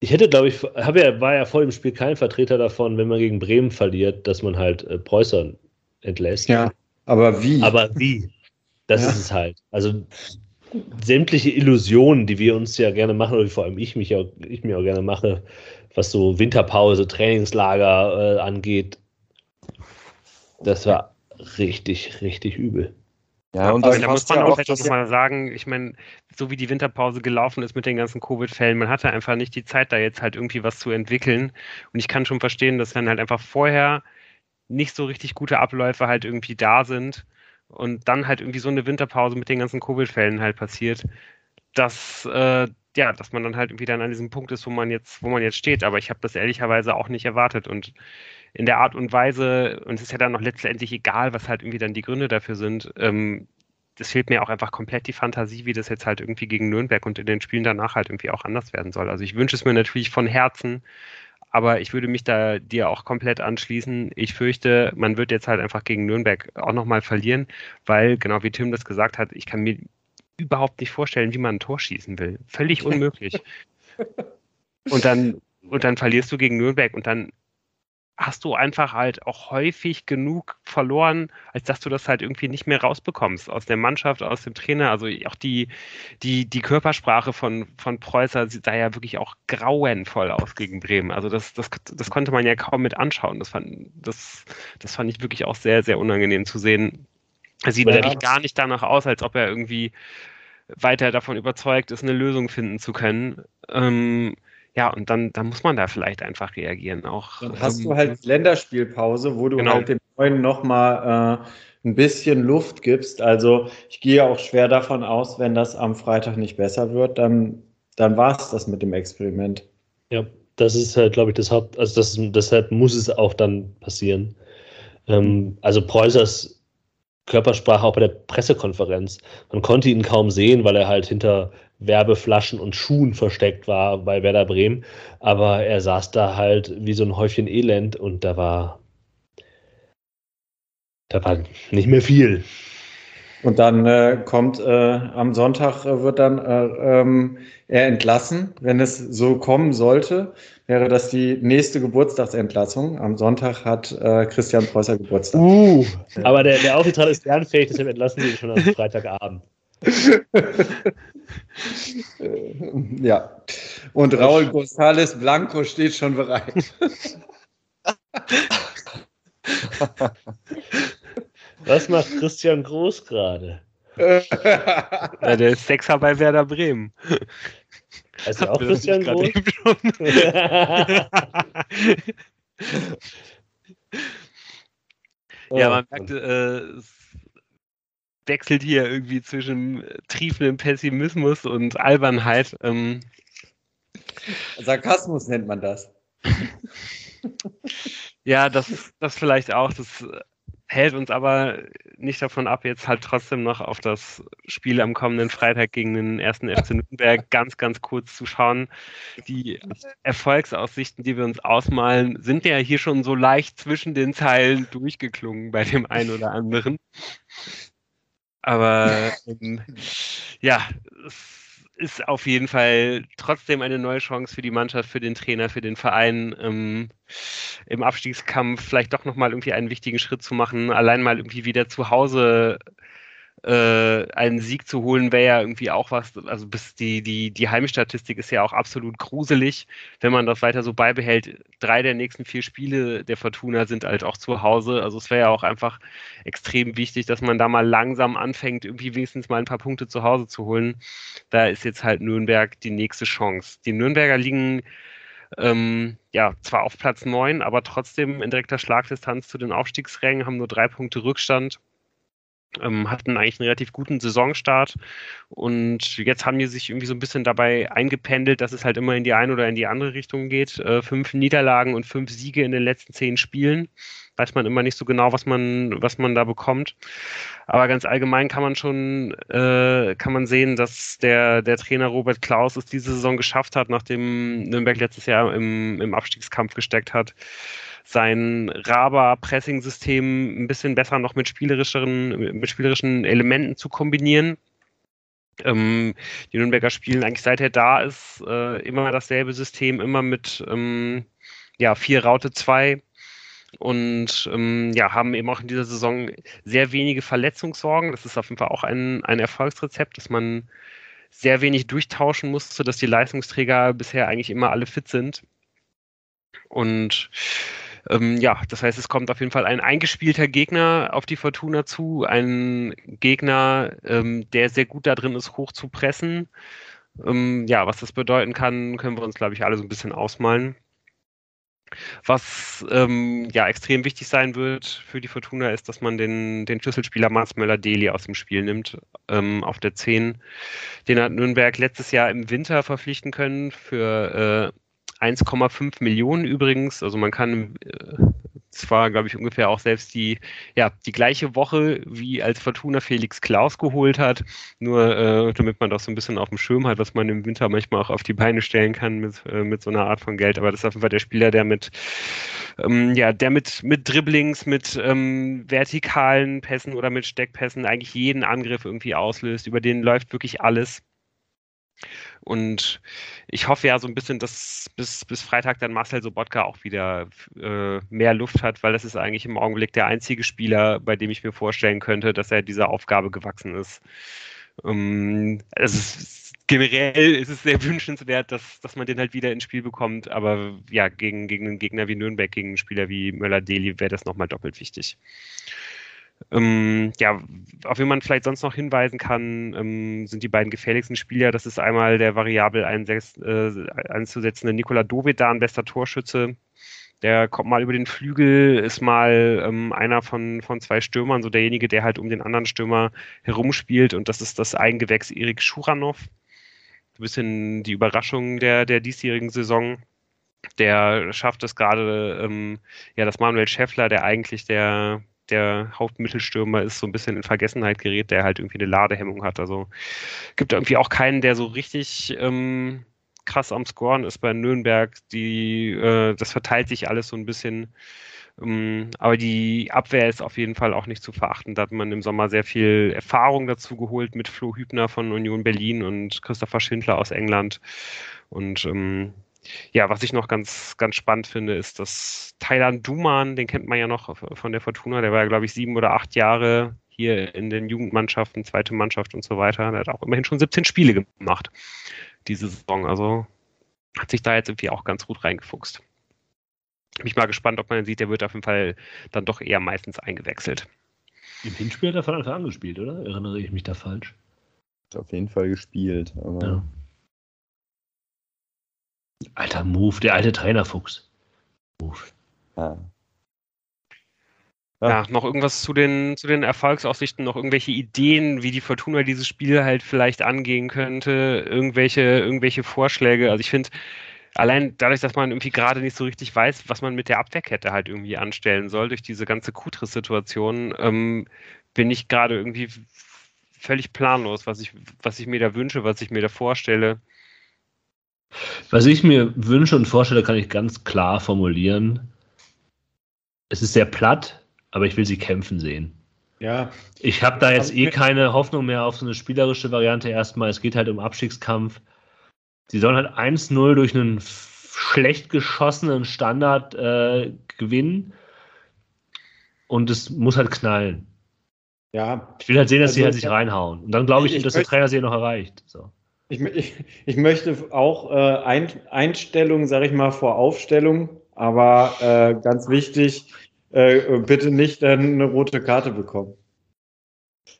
ich hätte, glaube ich, habe ja, war ja vor dem Spiel kein Vertreter davon, wenn man gegen Bremen verliert, dass man halt äh, Preußer entlässt. Ja, aber wie? Aber wie? Das ja. ist es halt. Also sämtliche Illusionen, die wir uns ja gerne machen, oder vor allem ich mich auch, ich mir auch gerne mache, was so Winterpause, Trainingslager äh, angeht, das war richtig, richtig übel. Ja, und das da muss man ja auch etwas nochmal sagen, ich meine, so wie die Winterpause gelaufen ist mit den ganzen Covid-Fällen, man hatte einfach nicht die Zeit, da jetzt halt irgendwie was zu entwickeln. Und ich kann schon verstehen, dass dann halt einfach vorher nicht so richtig gute Abläufe halt irgendwie da sind und dann halt irgendwie so eine Winterpause mit den ganzen Covid-Fällen halt passiert, dass äh, ja, dass man dann halt irgendwie dann an diesem Punkt ist, wo man jetzt, wo man jetzt steht. Aber ich habe das ehrlicherweise auch nicht erwartet und in der Art und Weise, und es ist ja dann noch letztendlich egal, was halt irgendwie dann die Gründe dafür sind, ähm, das fehlt mir auch einfach komplett die Fantasie, wie das jetzt halt irgendwie gegen Nürnberg und in den Spielen danach halt irgendwie auch anders werden soll. Also ich wünsche es mir natürlich von Herzen, aber ich würde mich da dir auch komplett anschließen. Ich fürchte, man wird jetzt halt einfach gegen Nürnberg auch nochmal verlieren, weil, genau wie Tim das gesagt hat, ich kann mir überhaupt nicht vorstellen, wie man ein Tor schießen will. Völlig unmöglich. und dann, und dann verlierst du gegen Nürnberg und dann hast du einfach halt auch häufig genug verloren, als dass du das halt irgendwie nicht mehr rausbekommst aus der Mannschaft, aus dem Trainer. Also auch die, die, die Körpersprache von, von Preußer sah ja wirklich auch grauenvoll aus gegen Bremen. Also das, das, das konnte man ja kaum mit anschauen. Das fand, das, das fand ich wirklich auch sehr, sehr unangenehm zu sehen. Er sieht ja. wirklich gar nicht danach aus, als ob er irgendwie weiter davon überzeugt ist, eine Lösung finden zu können. Ähm, ja, und dann, dann muss man da vielleicht einfach reagieren. Auch, dann hast ähm, du halt Länderspielpause, wo du genau. halt dem Neuen nochmal äh, ein bisschen Luft gibst. Also ich gehe auch schwer davon aus, wenn das am Freitag nicht besser wird, dann, dann war es das mit dem Experiment. Ja, das ist halt, glaube ich, das Haupt, also das, deshalb muss es auch dann passieren. Ähm, also Preußers Körpersprache auch bei der Pressekonferenz. Man konnte ihn kaum sehen, weil er halt hinter Werbeflaschen und Schuhen versteckt war bei Werder Bremen. Aber er saß da halt wie so ein Häufchen Elend und da war, da war nicht mehr viel. Und dann äh, kommt äh, am Sonntag äh, wird dann äh, ähm, er entlassen. Wenn es so kommen sollte, wäre das die nächste Geburtstagsentlassung. Am Sonntag hat äh, Christian Preußer Geburtstag. Uh, aber der, der Aufenthalt ist lernfähig, deshalb entlassen sie ihn schon am Freitagabend. ja. Und Raul González Blanco steht schon bereit. Was macht Christian Groß gerade? ja, der ist Sechser bei Werder Bremen. Also auch Christian Groß? ja, man merkt, äh, es wechselt hier irgendwie zwischen triefendem Pessimismus und Albernheit. Ähm. Sarkasmus nennt man das. ja, das, das vielleicht auch. Das hält uns aber nicht davon ab, jetzt halt trotzdem noch auf das Spiel am kommenden Freitag gegen den ersten FC Nürnberg ganz, ganz kurz zu schauen. Die Erfolgsaussichten, die wir uns ausmalen, sind ja hier schon so leicht zwischen den Zeilen durchgeklungen bei dem einen oder anderen. Aber ähm, ja, es ist auf jeden Fall trotzdem eine neue Chance für die Mannschaft, für den Trainer, für den Verein, ähm, im Abstiegskampf vielleicht doch nochmal irgendwie einen wichtigen Schritt zu machen, allein mal irgendwie wieder zu Hause äh, einen Sieg zu holen wäre ja irgendwie auch was, also bis die, die, die Heimstatistik ist ja auch absolut gruselig, wenn man das weiter so beibehält. Drei der nächsten vier Spiele der Fortuna sind halt auch zu Hause. Also es wäre ja auch einfach extrem wichtig, dass man da mal langsam anfängt, irgendwie wenigstens mal ein paar Punkte zu Hause zu holen. Da ist jetzt halt Nürnberg die nächste Chance. Die Nürnberger liegen ähm, ja, zwar auf Platz 9, aber trotzdem in direkter Schlagdistanz zu den Aufstiegsrängen, haben nur drei Punkte Rückstand ähm, hatten eigentlich einen relativ guten Saisonstart und jetzt haben die sich irgendwie so ein bisschen dabei eingependelt, dass es halt immer in die eine oder in die andere Richtung geht. Äh, fünf Niederlagen und fünf Siege in den letzten zehn Spielen. Weiß man immer nicht so genau, was man, was man da bekommt. Aber ganz allgemein kann man schon, äh, kann man sehen, dass der, der Trainer Robert Klaus es diese Saison geschafft hat, nachdem Nürnberg letztes Jahr im, im Abstiegskampf gesteckt hat, sein Raba-Pressing-System ein bisschen besser noch mit spielerischen, mit spielerischen Elementen zu kombinieren. Ähm, die Nürnberger spielen eigentlich seit er da ist äh, immer dasselbe System, immer mit ähm, ja, vier Raute 2 und ähm, ja, haben eben auch in dieser Saison sehr wenige Verletzungssorgen. Das ist auf jeden Fall auch ein, ein Erfolgsrezept, dass man sehr wenig durchtauschen musste, dass die Leistungsträger bisher eigentlich immer alle fit sind. Und ähm, ja, das heißt, es kommt auf jeden Fall ein eingespielter Gegner auf die Fortuna zu, ein Gegner, ähm, der sehr gut da drin ist, hoch zu pressen. Ähm, ja, was das bedeuten kann, können wir uns, glaube ich, alle so ein bisschen ausmalen. Was ähm, ja extrem wichtig sein wird für die Fortuna ist, dass man den, den Schlüsselspieler Mars Möller-Deli aus dem Spiel nimmt ähm, auf der 10. Den hat Nürnberg letztes Jahr im Winter verpflichten können für äh, 1,5 Millionen übrigens. Also man kann äh, zwar, glaube ich, ungefähr auch selbst die, ja, die gleiche Woche wie als Fortuna Felix Klaus geholt hat, nur äh, damit man doch so ein bisschen auf dem Schirm hat, was man im Winter manchmal auch auf die Beine stellen kann mit, äh, mit so einer Art von Geld. Aber das ist auf jeden Fall der Spieler, der mit, ähm, ja, der mit, mit Dribblings, mit ähm, vertikalen Pässen oder mit Steckpässen eigentlich jeden Angriff irgendwie auslöst. Über den läuft wirklich alles. Und ich hoffe ja so ein bisschen, dass bis, bis Freitag dann Marcel Sobotka auch wieder äh, mehr Luft hat, weil das ist eigentlich im Augenblick der einzige Spieler, bei dem ich mir vorstellen könnte, dass er dieser Aufgabe gewachsen ist. Ähm, also ist, generell ist es sehr wünschenswert, dass, dass man den halt wieder ins Spiel bekommt, aber ja, gegen, gegen einen Gegner wie Nürnberg, gegen einen Spieler wie Möller-Deli wäre das nochmal doppelt wichtig. Ähm, ja, auf wen man vielleicht sonst noch hinweisen kann, ähm, sind die beiden gefährlichsten Spieler. Das ist einmal der variabel äh, einzusetzende Nikola Dovedan, bester Torschütze. Der kommt mal über den Flügel, ist mal ähm, einer von, von zwei Stürmern, so derjenige, der halt um den anderen Stürmer herumspielt. Und das ist das Eigengewächs Erik Schuranov. Ein bisschen die Überraschung der, der diesjährigen Saison. Der schafft es gerade, ähm, ja, dass Manuel Schäffler, der eigentlich der, der Hauptmittelstürmer ist, so ein bisschen in Vergessenheit gerät, der halt irgendwie eine Ladehemmung hat. Also gibt irgendwie auch keinen, der so richtig ähm, krass am Scoren ist bei Nürnberg. Die, äh, das verteilt sich alles so ein bisschen. Ähm, aber die Abwehr ist auf jeden Fall auch nicht zu verachten. Da hat man im Sommer sehr viel Erfahrung dazu geholt mit Flo Hübner von Union Berlin und Christopher Schindler aus England. Und ähm, ja, was ich noch ganz, ganz spannend finde, ist, dass Thailand Duman, den kennt man ja noch von der Fortuna, der war ja, glaube ich, sieben oder acht Jahre hier in den Jugendmannschaften, zweite Mannschaft und so weiter. Der hat auch immerhin schon 17 Spiele gemacht, diese Saison. Also hat sich da jetzt irgendwie auch ganz gut reingefuchst. Bin ich mal gespannt, ob man sieht, der wird auf jeden Fall dann doch eher meistens eingewechselt. Im Hinspiel hat er von Anfang an gespielt, oder? Erinnere ich mich da falsch? Hat auf jeden Fall gespielt. ja. Alter Move, der alte Trainerfuchs. Move. Ja. Ja. ja. noch irgendwas zu den, zu den Erfolgsaussichten, noch irgendwelche Ideen, wie die Fortuna dieses Spiel halt vielleicht angehen könnte, irgendwelche, irgendwelche Vorschläge. Also ich finde, allein dadurch, dass man irgendwie gerade nicht so richtig weiß, was man mit der Abwehrkette halt irgendwie anstellen soll, durch diese ganze Kutris-Situation, ähm, bin ich gerade irgendwie völlig planlos, was ich, was ich mir da wünsche, was ich mir da vorstelle. Was ich mir wünsche und vorstelle, kann ich ganz klar formulieren. Es ist sehr platt, aber ich will sie kämpfen sehen. Ja. Ich habe da jetzt eh keine Hoffnung mehr auf so eine spielerische Variante erstmal. Es geht halt um Abstiegskampf. Sie sollen halt 1-0 durch einen schlecht geschossenen Standard äh, gewinnen. Und es muss halt knallen. Ja. Ich will halt sehen, dass Also, sie halt sich reinhauen. Und dann glaube ich, ich dass der Dreier sie noch erreicht. So. Ich, ich, ich möchte auch äh, Ein, Einstellung, sage ich mal, vor Aufstellung, aber äh, ganz wichtig, äh, bitte nicht dann eine rote Karte bekommen.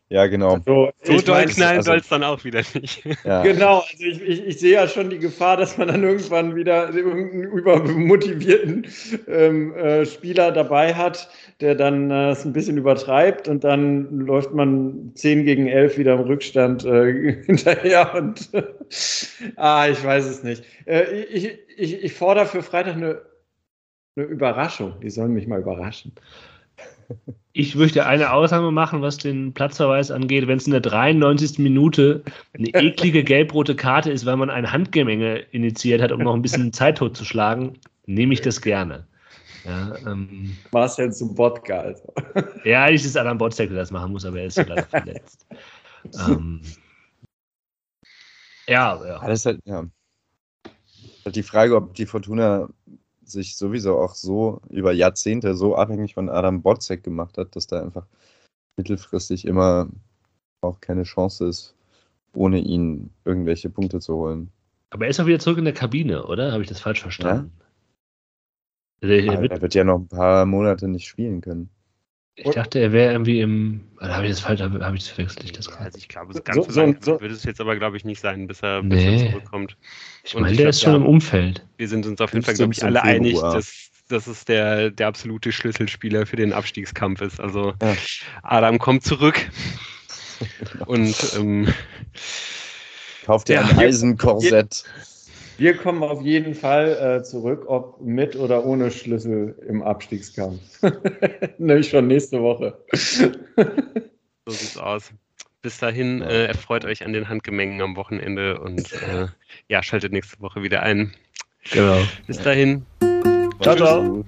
Ja, genau. So, So doll mein, knallen also- soll es dann auch wieder nicht. Ja. Genau, also ich, ich, ich sehe ja schon die Gefahr, dass man dann irgendwann wieder irgendeinen übermotivierten ähm, äh, Spieler dabei hat, der dann äh, es ein bisschen übertreibt und dann läuft man 10 gegen 11 wieder im Rückstand äh, hinterher und ah, ich weiß es nicht. Äh, ich, ich, ich fordere für Freitag eine, eine Überraschung. Die sollen mich mal überraschen. Ich möchte eine Ausnahme machen, was den Platzverweis angeht. Wenn es in der 93. Minute eine eklige gelb-rote Karte ist, weil man eine Handgemenge initiiert hat, um noch ein bisschen Zeit totzuschlagen, nehme ich das gerne. Ja, ähm, Marcel Subotka, also. ja eigentlich ist es Adam Botzek, der das machen muss, aber er ist leider verletzt. Ähm, ja, ja. Alles halt, ja. Halt die Frage, ob die Fortuna sich sowieso auch so über Jahrzehnte so abhängig von Adam Botzek gemacht hat, dass da einfach mittelfristig immer auch keine Chance ist, ohne ihn irgendwelche Punkte zu holen. Aber er ist auch wieder zurück in der Kabine, oder? Habe ich das falsch verstanden? Also, er wird, er wird ja noch ein paar Monate nicht spielen können. Ich dachte, er wäre irgendwie im. Oder habe ich das falsch, habe habe ich das verwechselt? Ich das also ich glaube, So- so, ganz so, so- lang so- wird es jetzt aber, glaube ich, nicht sein, bis er, bis Nee. er zurückkommt. Ich meine, der glaub, ist schon ja. im Umfeld. Wir sind uns auf jeden Fall, glaube ich, 15. alle einig, dass das ist der, der absolute Schlüsselspieler für den Abstiegskampf ist. Also Ja. Adam kommt zurück und ähm, Kauft dir Ja. ein Eisenkorsett. Wir kommen auf jeden Fall äh, zurück, ob mit oder ohne Schlüssel im Abstiegskampf. Nämlich schon nächste Woche. so sieht's aus. Bis dahin äh, erfreut euch an den Handgemengen am Wochenende und äh, ja, schaltet nächste Woche wieder ein. Genau. Bis dahin. Ciao, ciao.